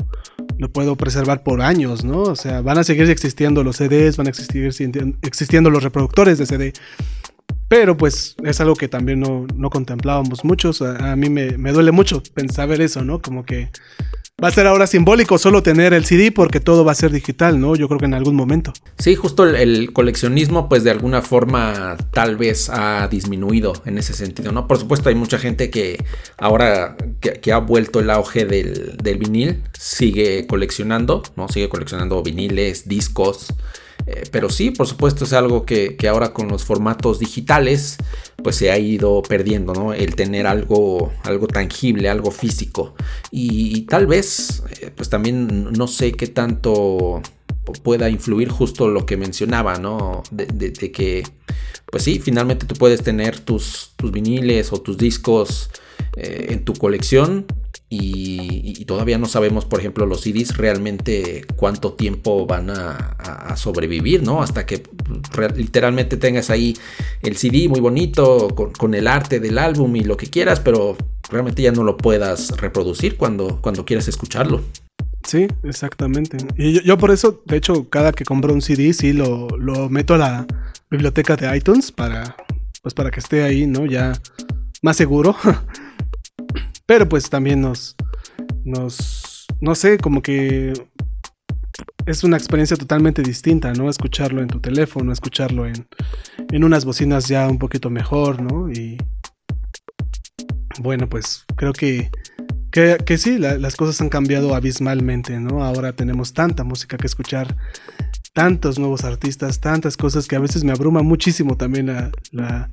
lo puedo preservar por años, ¿no? O sea, van a seguir existiendo los CDs, van a existir existiendo los reproductores de CD. Pero pues es algo que también no, contemplábamos muchos. A, mí me, duele mucho pensar ver eso, ¿no? Como que va a ser ahora simbólico solo tener el CD porque todo va a ser digital, ¿no? Yo creo que en algún momento. Sí, justo el, coleccionismo pues de alguna forma tal vez ha disminuido en ese sentido, ¿no? Por supuesto hay mucha gente que ahora que, ha vuelto el auge del, del vinil sigue coleccionando, ¿no? Sigue coleccionando viniles, discos. Eh, pero sí, por supuesto, es algo que, ahora con los formatos digitales, pues se ha ido perdiendo, ¿no? El tener algo, algo tangible, algo físico. Y, tal vez, eh, pues también no sé qué tanto pueda influir justo lo que mencionaba, ¿no? De, que, pues sí, finalmente tú puedes tener tus, tus viniles o tus discos eh, en tu colección, y, todavía no sabemos, por ejemplo, los CDs realmente cuánto tiempo van a, sobrevivir, ¿no? Hasta que literalmente tengas ahí el CD muy bonito, con, el arte del álbum y lo que quieras, pero realmente ya no lo puedas reproducir cuando, cuando quieras escucharlo. Sí, exactamente. Y yo, por eso, de hecho, cada que compro un CD, sí lo, lo meto a la biblioteca de iTunes para, pues para que esté ahí, ¿no? Ya más seguro. [laughs] Pero pues también nos, nos, no sé, como que es una experiencia totalmente distinta, ¿no? Escucharlo en tu teléfono, escucharlo en, en unas bocinas ya un poquito mejor, ¿no? Y bueno, pues creo que, que, sí, las cosas han cambiado abismalmente, ¿no? Ahora tenemos tanta música que escuchar, tantos nuevos artistas, tantas cosas que a veces me abruma muchísimo también la, la,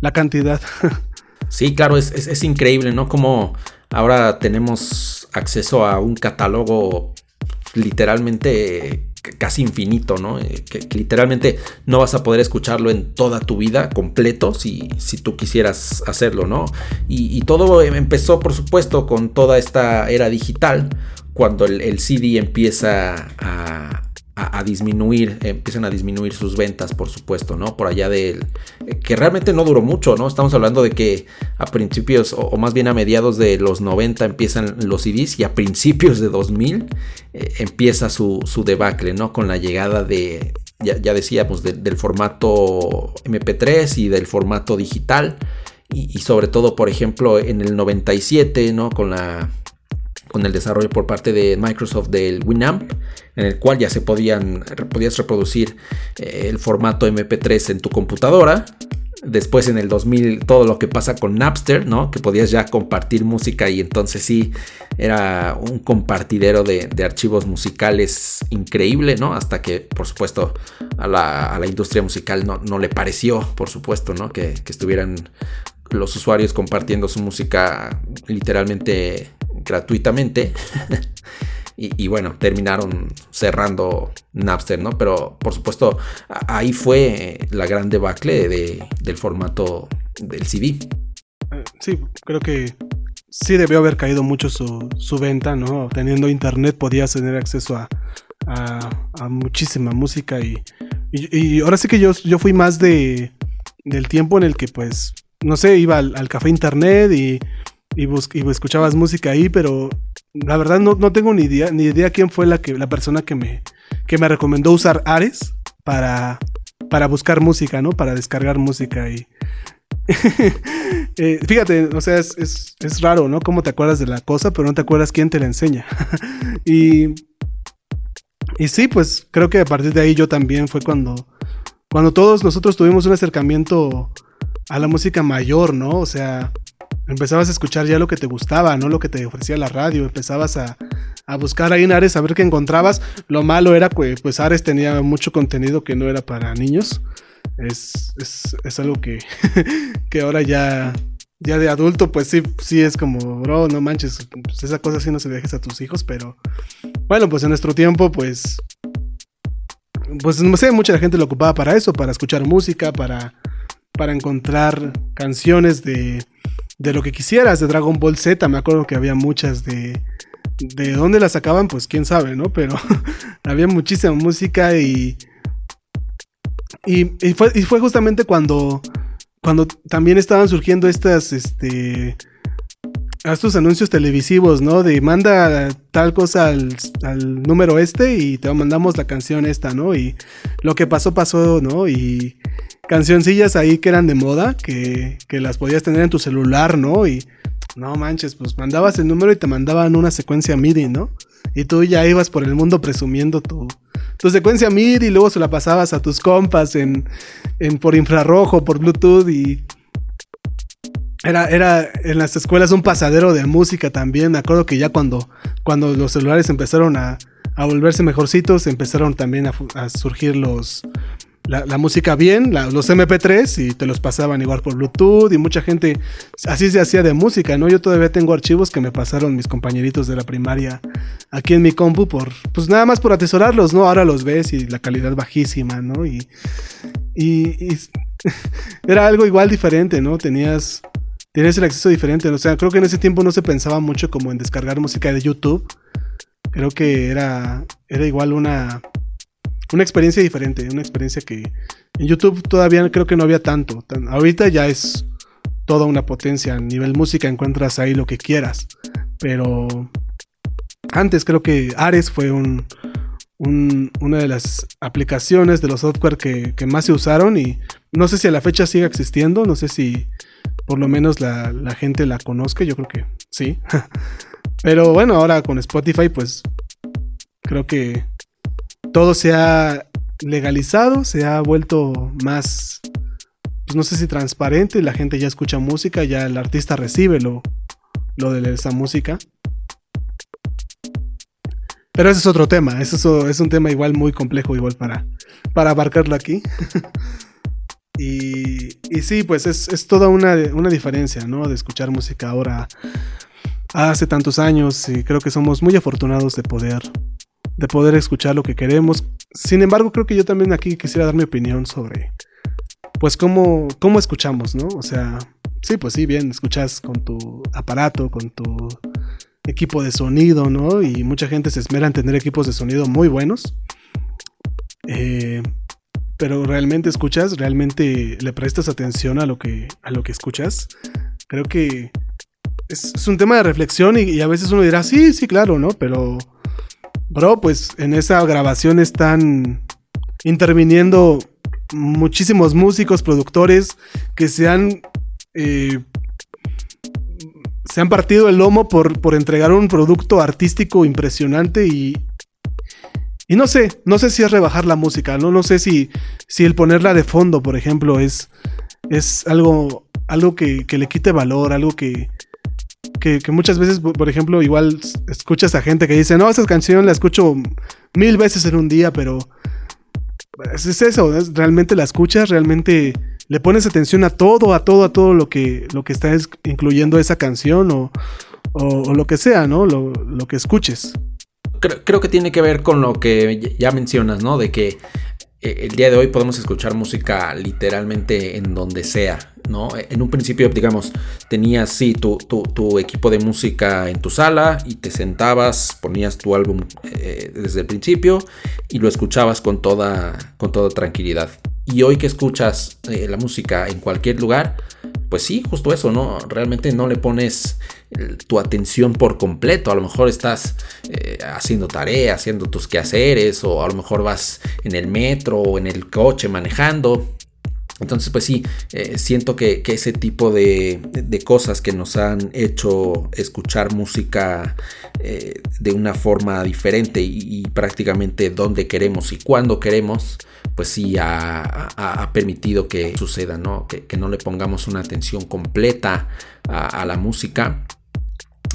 la cantidad. [laughs] Sí, claro, es, increíble, ¿no? Como ahora tenemos acceso a un catálogo literalmente casi infinito, ¿no? Eh, que, literalmente no vas a poder escucharlo en toda tu vida completo si, si tú quisieras hacerlo, ¿no? Y, todo empezó, por supuesto, con toda esta era digital, cuando el CD empieza a, a, disminuir, empiezan a disminuir sus ventas, por supuesto, ¿no? Por allá del... Eh, que realmente no duró mucho, ¿no? Estamos hablando de que a principios, o, más bien a mediados de los 90 empiezan los CDs y a principios de 2000 eh, empieza su, debacle, ¿no? Con la llegada de, ya, decíamos, del formato MP3 y del formato digital. Y, y, sobre todo, por ejemplo, en el 97, ¿no? Con la con el desarrollo por parte de Microsoft del Winamp, en el cual ya se podían, podías reproducir eh, el formato MP3 en tu computadora. Después en el 2000 todo lo que pasa con Napster, ¿no? Que podías ya compartir música y entonces sí era un compartidero de, archivos musicales increíble, ¿no? Hasta que por supuesto a la, industria musical no, no, le pareció, por supuesto, ¿no? Que estuvieran los usuarios compartiendo su música literalmente gratuitamente. [laughs] y, bueno, terminaron cerrando Napster, ¿no? Pero por supuesto, ahí fue la gran debacle de, del formato del CD. Eh, sí, creo que sí debió haber caído mucho su, su venta, ¿no? Teniendo internet podías tener acceso a, a, muchísima música y, y, ahora sí que yo, yo fui más de del tiempo en el que pues no sé, iba al, café internet y, y, escuchabas música ahí, pero la verdad no, no, tengo ni idea, ni idea quién fue la, que, la persona que me, que me recomendó usar Ares para, para buscar música, ¿no? Para descargar música y... [laughs] Eh, fíjate, o sea, es, es, es, raro, ¿no? Cómo te acuerdas de la cosa, pero no te acuerdas quién te la enseña. [laughs] y, y sí, pues creo que a partir de ahí yo también fue cuando, cuando todos nosotros tuvimos un acercamiento a la música mayor, ¿no? O sea, empezabas a escuchar ya lo que te gustaba, ¿no? Lo que te ofrecía la radio, empezabas a, buscar ahí en Ares a ver qué encontrabas. Lo malo era que pues Ares tenía mucho contenido que no era para niños. Es, algo que, [laughs] que ahora ya, ya de adulto, pues sí, sí es como, bro, no manches, pues esa cosa sí no se dejes a tus hijos, pero bueno, pues en nuestro tiempo, pues, pues no sé, mucha gente lo ocupaba para eso, para escuchar música, para para encontrar canciones de, de lo que quisieras, de Dragon Ball Z. Me acuerdo que había muchas de... De dónde las sacaban, pues quién sabe, ¿no? Pero [laughs] había muchísima música y, y, fue, fue, justamente cuando, cuando también estaban surgiendo estas, este, estos anuncios televisivos, ¿no? De manda tal cosa al, al, número este y te mandamos la canción esta, ¿no? Y lo que pasó, pasó, ¿no? Y, cancioncillas ahí que eran de moda, que, las podías tener en tu celular, ¿no? Y no manches, pues mandabas el número y te mandaban una secuencia MIDI, ¿no? Y tú ya ibas por el mundo presumiendo tu, tu secuencia MIDI y luego se la pasabas a tus compas en, en por infrarrojo, por Bluetooth y... Era, era en las escuelas un pasadero de música también. Me acuerdo que ya cuando, cuando los celulares empezaron a, a volverse mejorcitos, empezaron también a surgir los, la, música bien, los MP3 y te los pasaban igual por Bluetooth y mucha gente así se hacía de música, ¿no? Yo todavía tengo archivos que me pasaron mis compañeritos de la primaria aquí en mi compu por, pues nada más por atesorarlos, ¿no? Ahora los ves y la calidad bajísima, ¿no? Y, y, [laughs] era algo igual diferente, ¿no? Tenías, tenías el acceso diferente, o sea, creo que en ese tiempo no se pensaba mucho como en descargar música de YouTube. Creo que era, era igual una una experiencia diferente, una experiencia que en YouTube todavía creo que no había tanto. ahorita ya es toda una potencia. A nivel música encuentras ahí lo que quieras. Pero antes creo que Ares fue un, una de las aplicaciones de los software que, más se usaron y no sé si a la fecha sigue existiendo, no sé si por lo menos la, la gente la conozca, yo creo que sí. [laughs] Pero bueno, ahora con Spotify pues creo que todo se ha legalizado, se ha vuelto más, pues no sé si transparente, la gente ya escucha música, ya el artista recibe lo, lo de esa música. Pero ese es otro tema, es un tema igual muy complejo, igual para, para abarcarlo aquí. [laughs] y, y, sí, pues es, es toda una, una, diferencia, ¿no? De escuchar música ahora hace tantos años y creo que somos muy afortunados de poder de poder escuchar lo que queremos. Sin embargo, creo que yo también aquí quisiera dar mi opinión sobre, pues, cómo, cómo escuchamos, ¿no? O sea, sí, pues sí, bien, escuchas con tu aparato, con tu equipo de sonido, ¿no? Y mucha gente se esmera en tener equipos de sonido muy buenos. Eh, pero realmente escuchas, realmente le prestas atención a lo que, a lo que escuchas. Creo que es, un tema de reflexión y, y, a veces uno dirá, sí, sí, claro, ¿no? Pero Bro, pues en esa grabación están interviniendo muchísimos músicos, productores que se han, eh, se han partido el lomo por, por entregar un producto artístico impresionante y, y no sé, no sé si es rebajar la música, no, no sé si, si el ponerla de fondo, por ejemplo, es, es algo, algo que, que le quite valor, algo que, que, muchas veces, por ejemplo, igual escuchas a gente que dice, no, esa canción la escucho mil veces en un día, pero es eso, realmente la escuchas, realmente le pones atención a todo, a todo, a todo lo que, lo que está incluyendo esa canción o, o, lo que sea, ¿no? Lo, lo que escuches. Creo, creo, que tiene que ver con lo que ya mencionas, ¿no? De que eh, el día de hoy podemos escuchar música literalmente en donde sea, ¿no? En un principio, digamos, tenías, sí, tu, equipo de música en tu sala y te sentabas, ponías tu álbum eh, desde el principio y lo escuchabas con toda, con toda tranquilidad. Y hoy que escuchas eh, la música en cualquier lugar, pues sí, justo eso, ¿no? Realmente no le pones tu atención por completo. A lo mejor estás eh, haciendo tarea, haciendo tus quehaceres, o a lo mejor vas en el metro o en el coche manejando. Entonces, pues sí, eh, siento que, ese tipo de, cosas que nos han hecho escuchar música eh, de una forma diferente y, prácticamente donde queremos y cuando queremos, pues sí ha, permitido que suceda, ¿no? Que, no le pongamos una atención completa a la música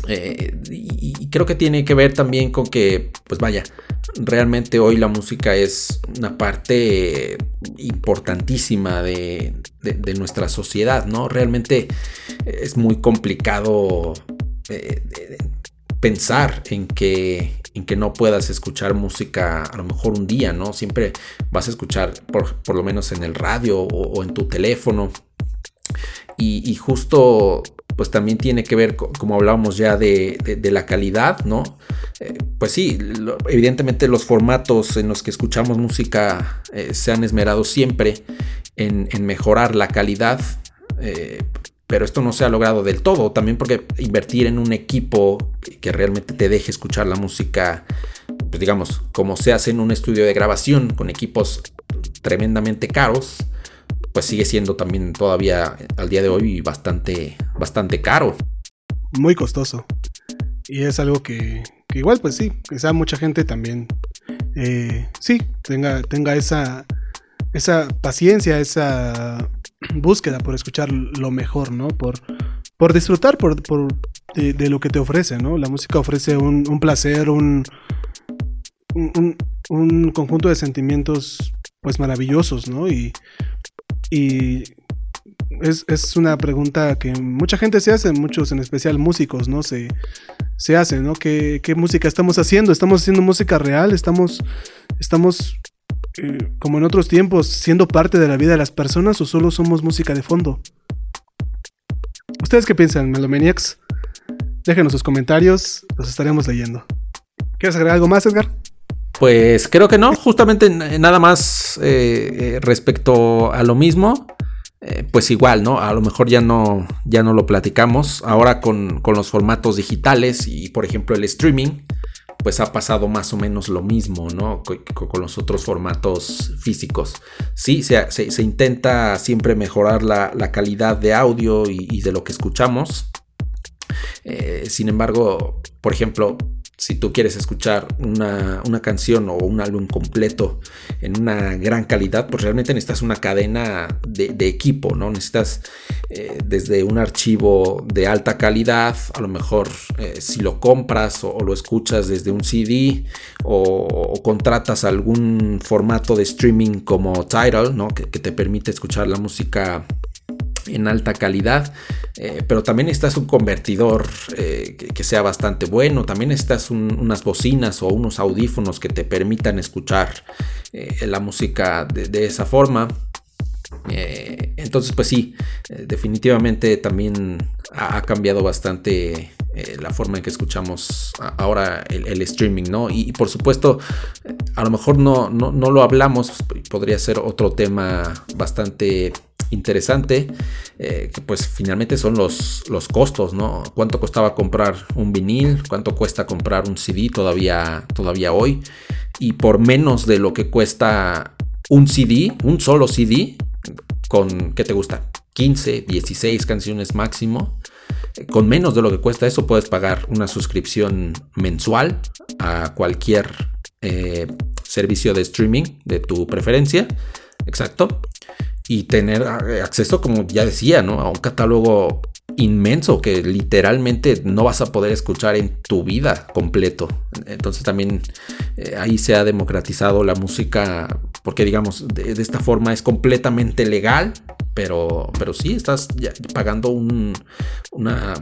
eh, y, creo que tiene que ver también con que, pues vaya, realmente hoy la música es una parte importantísima de, nuestra sociedad, ¿no? Realmente es muy complicado eh, pensar en que, en que no puedas escuchar música a lo mejor un día, ¿no? Siempre vas a escuchar, por, lo menos en el radio o, en tu teléfono. y, justo pues también tiene que ver, como hablábamos ya, de, la calidad, ¿no? Eh, pues sí, evidentemente los formatos en los que escuchamos música eh, se han esmerado siempre en, mejorar la calidad, eh, pero esto no se ha logrado del todo, también porque invertir en un equipo que realmente te deje escuchar la música, pues digamos, como se hace en un estudio de grabación con equipos tremendamente caros, pues sigue siendo también todavía al día de hoy bastante, bastante caro. Muy costoso. Y es algo que, igual, pues sí, quizá mucha gente también, eh, sí, tenga, tenga esa, esa paciencia, esa búsqueda por escuchar lo mejor, ¿no? Por, por disfrutar por, de, lo que te ofrece, ¿no? La música ofrece un, placer, un, un, un, conjunto de sentimientos, pues maravillosos, ¿no? Y y es, una pregunta que mucha gente se hace, muchos en especial músicos, ¿no? Se, se hacen, ¿no? ¿Qué, música estamos haciendo? ¿Estamos haciendo música real? ¿Estamos, estamos eh, como en otros tiempos, siendo parte de la vida de las personas o solo somos música de fondo? ¿Ustedes qué piensan, Melomaniacs? Déjenos sus comentarios, los estaremos leyendo. ¿Quieres agregar algo más, Edgar? Pues creo que no, justamente nada más eh, eh, respecto a lo mismo, eh, pues igual, ¿no? A lo mejor ya no, ya no lo platicamos. Ahora con, los formatos digitales y por ejemplo el streaming, pues ha pasado más o menos lo mismo, ¿no? Con, los otros formatos físicos. Sí, se, se, intenta siempre mejorar la, calidad de audio y, de lo que escuchamos. sin embargo, por ejemplo, si tú quieres escuchar una, canción o un álbum completo en una gran calidad, pues realmente necesitas una cadena de, equipo, ¿no? Necesitas eh, desde un archivo de alta calidad, a lo mejor eh, si lo compras o, lo escuchas desde un CD o, contratas algún formato de streaming como Tidal, ¿no? que te permite escuchar la música en alta calidad, eh, pero también necesitas un convertidor eh, que, sea bastante bueno, también necesitas unas bocinas o unos audífonos que te permitan escuchar eh, la música de, esa forma. entonces, pues sí, definitivamente también ha, cambiado bastante la forma en que escuchamos ahora el, streaming, ¿no? Y, por supuesto, a lo mejor no, no, no, lo hablamos, podría ser otro tema bastante interesante, eh, que pues finalmente son los, los costos, ¿no? ¿Cuánto costaba comprar un vinil? ¿Cuánto cuesta comprar un CD todavía, todavía hoy? Y por menos de lo que cuesta un CD, un solo CD, con, ¿qué te gusta? 15, 16 canciones máximo. con menos de lo que cuesta eso puedes pagar una suscripción mensual a cualquier eh, servicio de streaming de tu preferencia. Exacto. Y tener eh, acceso, como ya decía, ¿no? A un catálogo inmenso que literalmente no vas a poder escuchar en tu vida completo. Entonces también eh, ahí se ha democratizado la música porque digamos de, esta forma es completamente legal, pero, pero sí estás pagando una,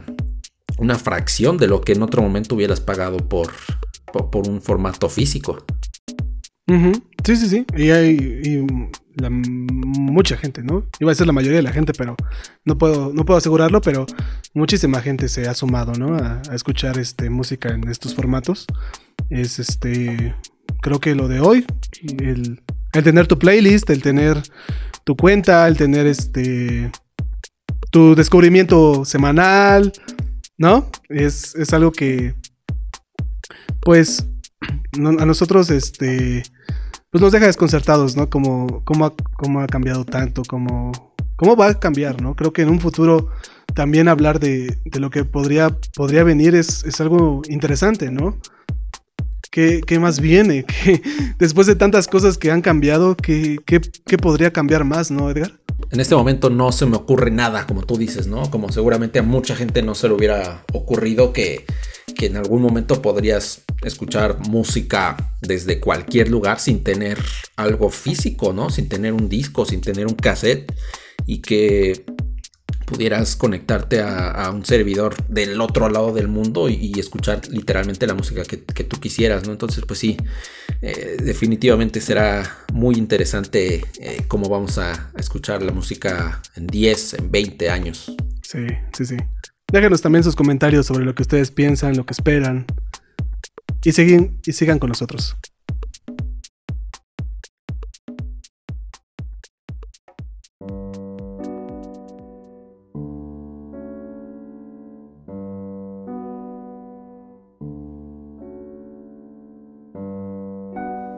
una fracción de lo que en otro momento hubieras pagado por, por, un formato físico. Sí, sí, sí. Y hay mucha gente, ¿no? Iba a ser la mayoría de la gente, pero no puedo, no puedo asegurarlo, pero muchísima gente se ha sumado, ¿no? A, escuchar este, música en estos formatos. Es este, creo que lo de hoy, el, tener tu playlist, el tener tu cuenta, el tener este, tu descubrimiento semanal, ¿no? Es, es algo que, pues, a nosotros, este, pues nos deja desconcertados, ¿no? Como, cómo, ha, ha cambiado tanto, cómo, cómo va a cambiar, ¿no? Creo que en un futuro también hablar de, lo que podría, podría venir es, algo interesante, ¿no? ¿Qué, más viene? [laughs] ¿Qué, después de tantas cosas que han cambiado, ¿qué, ¿qué, podría cambiar más, ¿no, Edgar? En este momento no se me ocurre nada, como tú dices, ¿no? Como seguramente a mucha gente no se le hubiera ocurrido que que en algún momento podrías escuchar música desde cualquier lugar sin tener algo físico, ¿no? Sin tener un disco, sin tener un cassette y que pudieras conectarte a, un servidor del otro lado del mundo y, escuchar literalmente la música que, tú quisieras, ¿no? Entonces, pues sí, eh, definitivamente será muy interesante eh, cómo vamos a, escuchar la música en 10, en 20 años. Sí, sí, sí. Déjenos también sus comentarios sobre lo que ustedes piensan, lo que esperan. Y, siguen, y sigan con nosotros.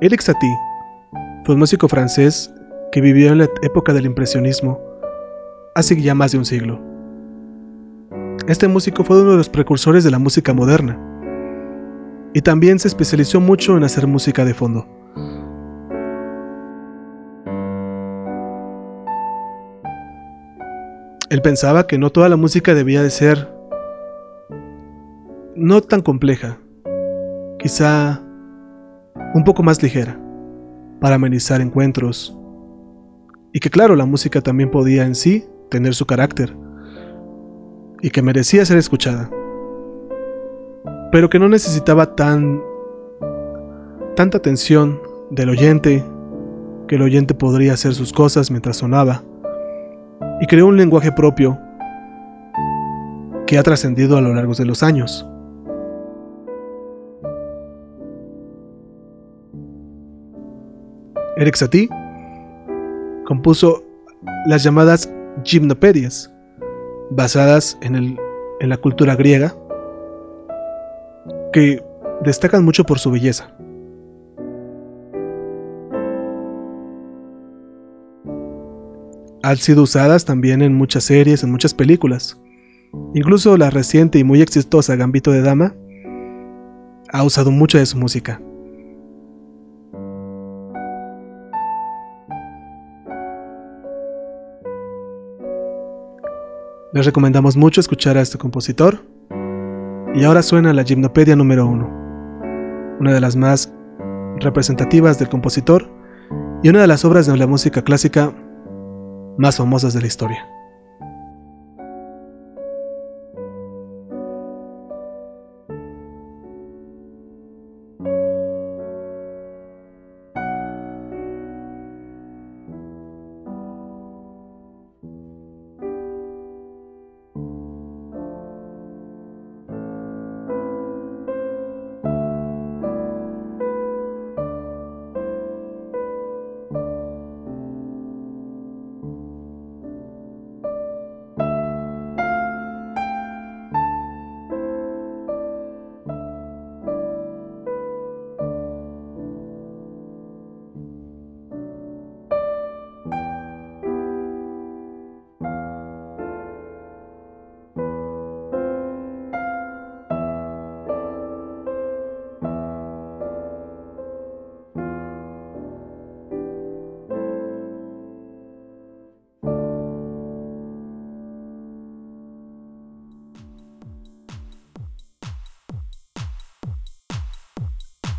Eric Satie fue un músico francés que vivió en la época del impresionismo hace ya más de un siglo. Este músico fue uno de los precursores de la música moderna y también se especializó mucho en hacer música de fondo. Él pensaba que no toda la música debía de ser no tan compleja, quizá un poco más ligera, para amenizar encuentros, y que claro, la música también podía en sí tener su carácter, y que merecía ser escuchada, pero que no necesitaba tan tanta atención del oyente, que el oyente podría hacer sus cosas mientras sonaba, y creó un lenguaje propio que ha trascendido a lo largo de los años. Eric Satie compuso las llamadas gimnopedias, basadas en, el, en la cultura griega, que destacan mucho por su belleza. Han sido usadas también en muchas series, en muchas películas. Incluso la reciente y muy exitosa Gambito de Dama ha usado mucho de su música. Les recomendamos mucho escuchar a este compositor. Y ahora suena la Gimnopedia número 1, una de las más representativas del compositor y una de las obras de la música clásica más famosas de la historia.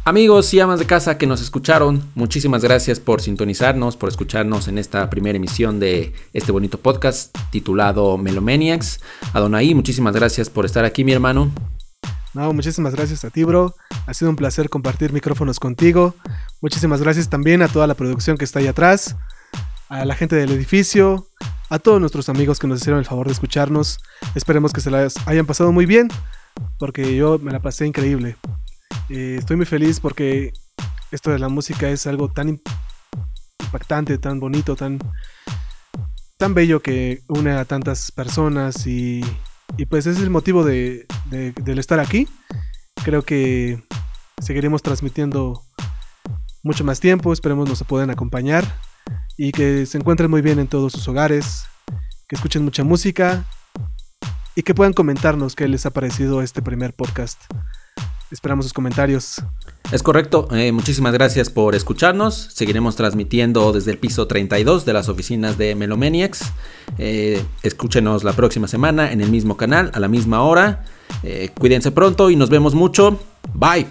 Amigos y amas de casa que nos escucharon, muchísimas gracias por sintonizarnos, por escucharnos en esta primera emisión de este bonito podcast titulado Melomaniacs. Adonai, muchísimas gracias por estar aquí, mi hermano. No, muchísimas gracias a ti, bro. Ha sido un placer compartir micrófonos contigo. Muchísimas gracias también a toda la producción que está ahí atrás, a la gente del edificio, a todos nuestros amigos que nos hicieron el favor de escucharnos. Esperemos que se las hayan pasado muy bien, porque yo me la pasé increíble. Eh, estoy muy feliz porque esto de la música es algo tan impactante, tan bonito, tan, tan bello que une a tantas personas y, y pues es el motivo de, de, del estar aquí. Creo que seguiremos transmitiendo mucho más tiempo, esperemos nos puedan acompañar y que se encuentren muy bien en todos sus hogares, que escuchen mucha música y que puedan comentarnos qué les ha parecido este primer podcast. Esperamos sus comentarios. Es correcto, eh, muchísimas gracias por escucharnos. Seguiremos transmitiendo desde el piso 32 de las oficinas de Melomaniacs. Eh, escúchenos la próxima semana en el mismo canal, a la misma hora. Eh, cuídense pronto y nos vemos mucho. Bye.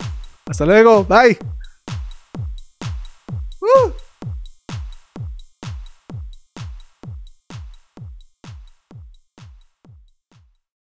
Hasta luego, bye.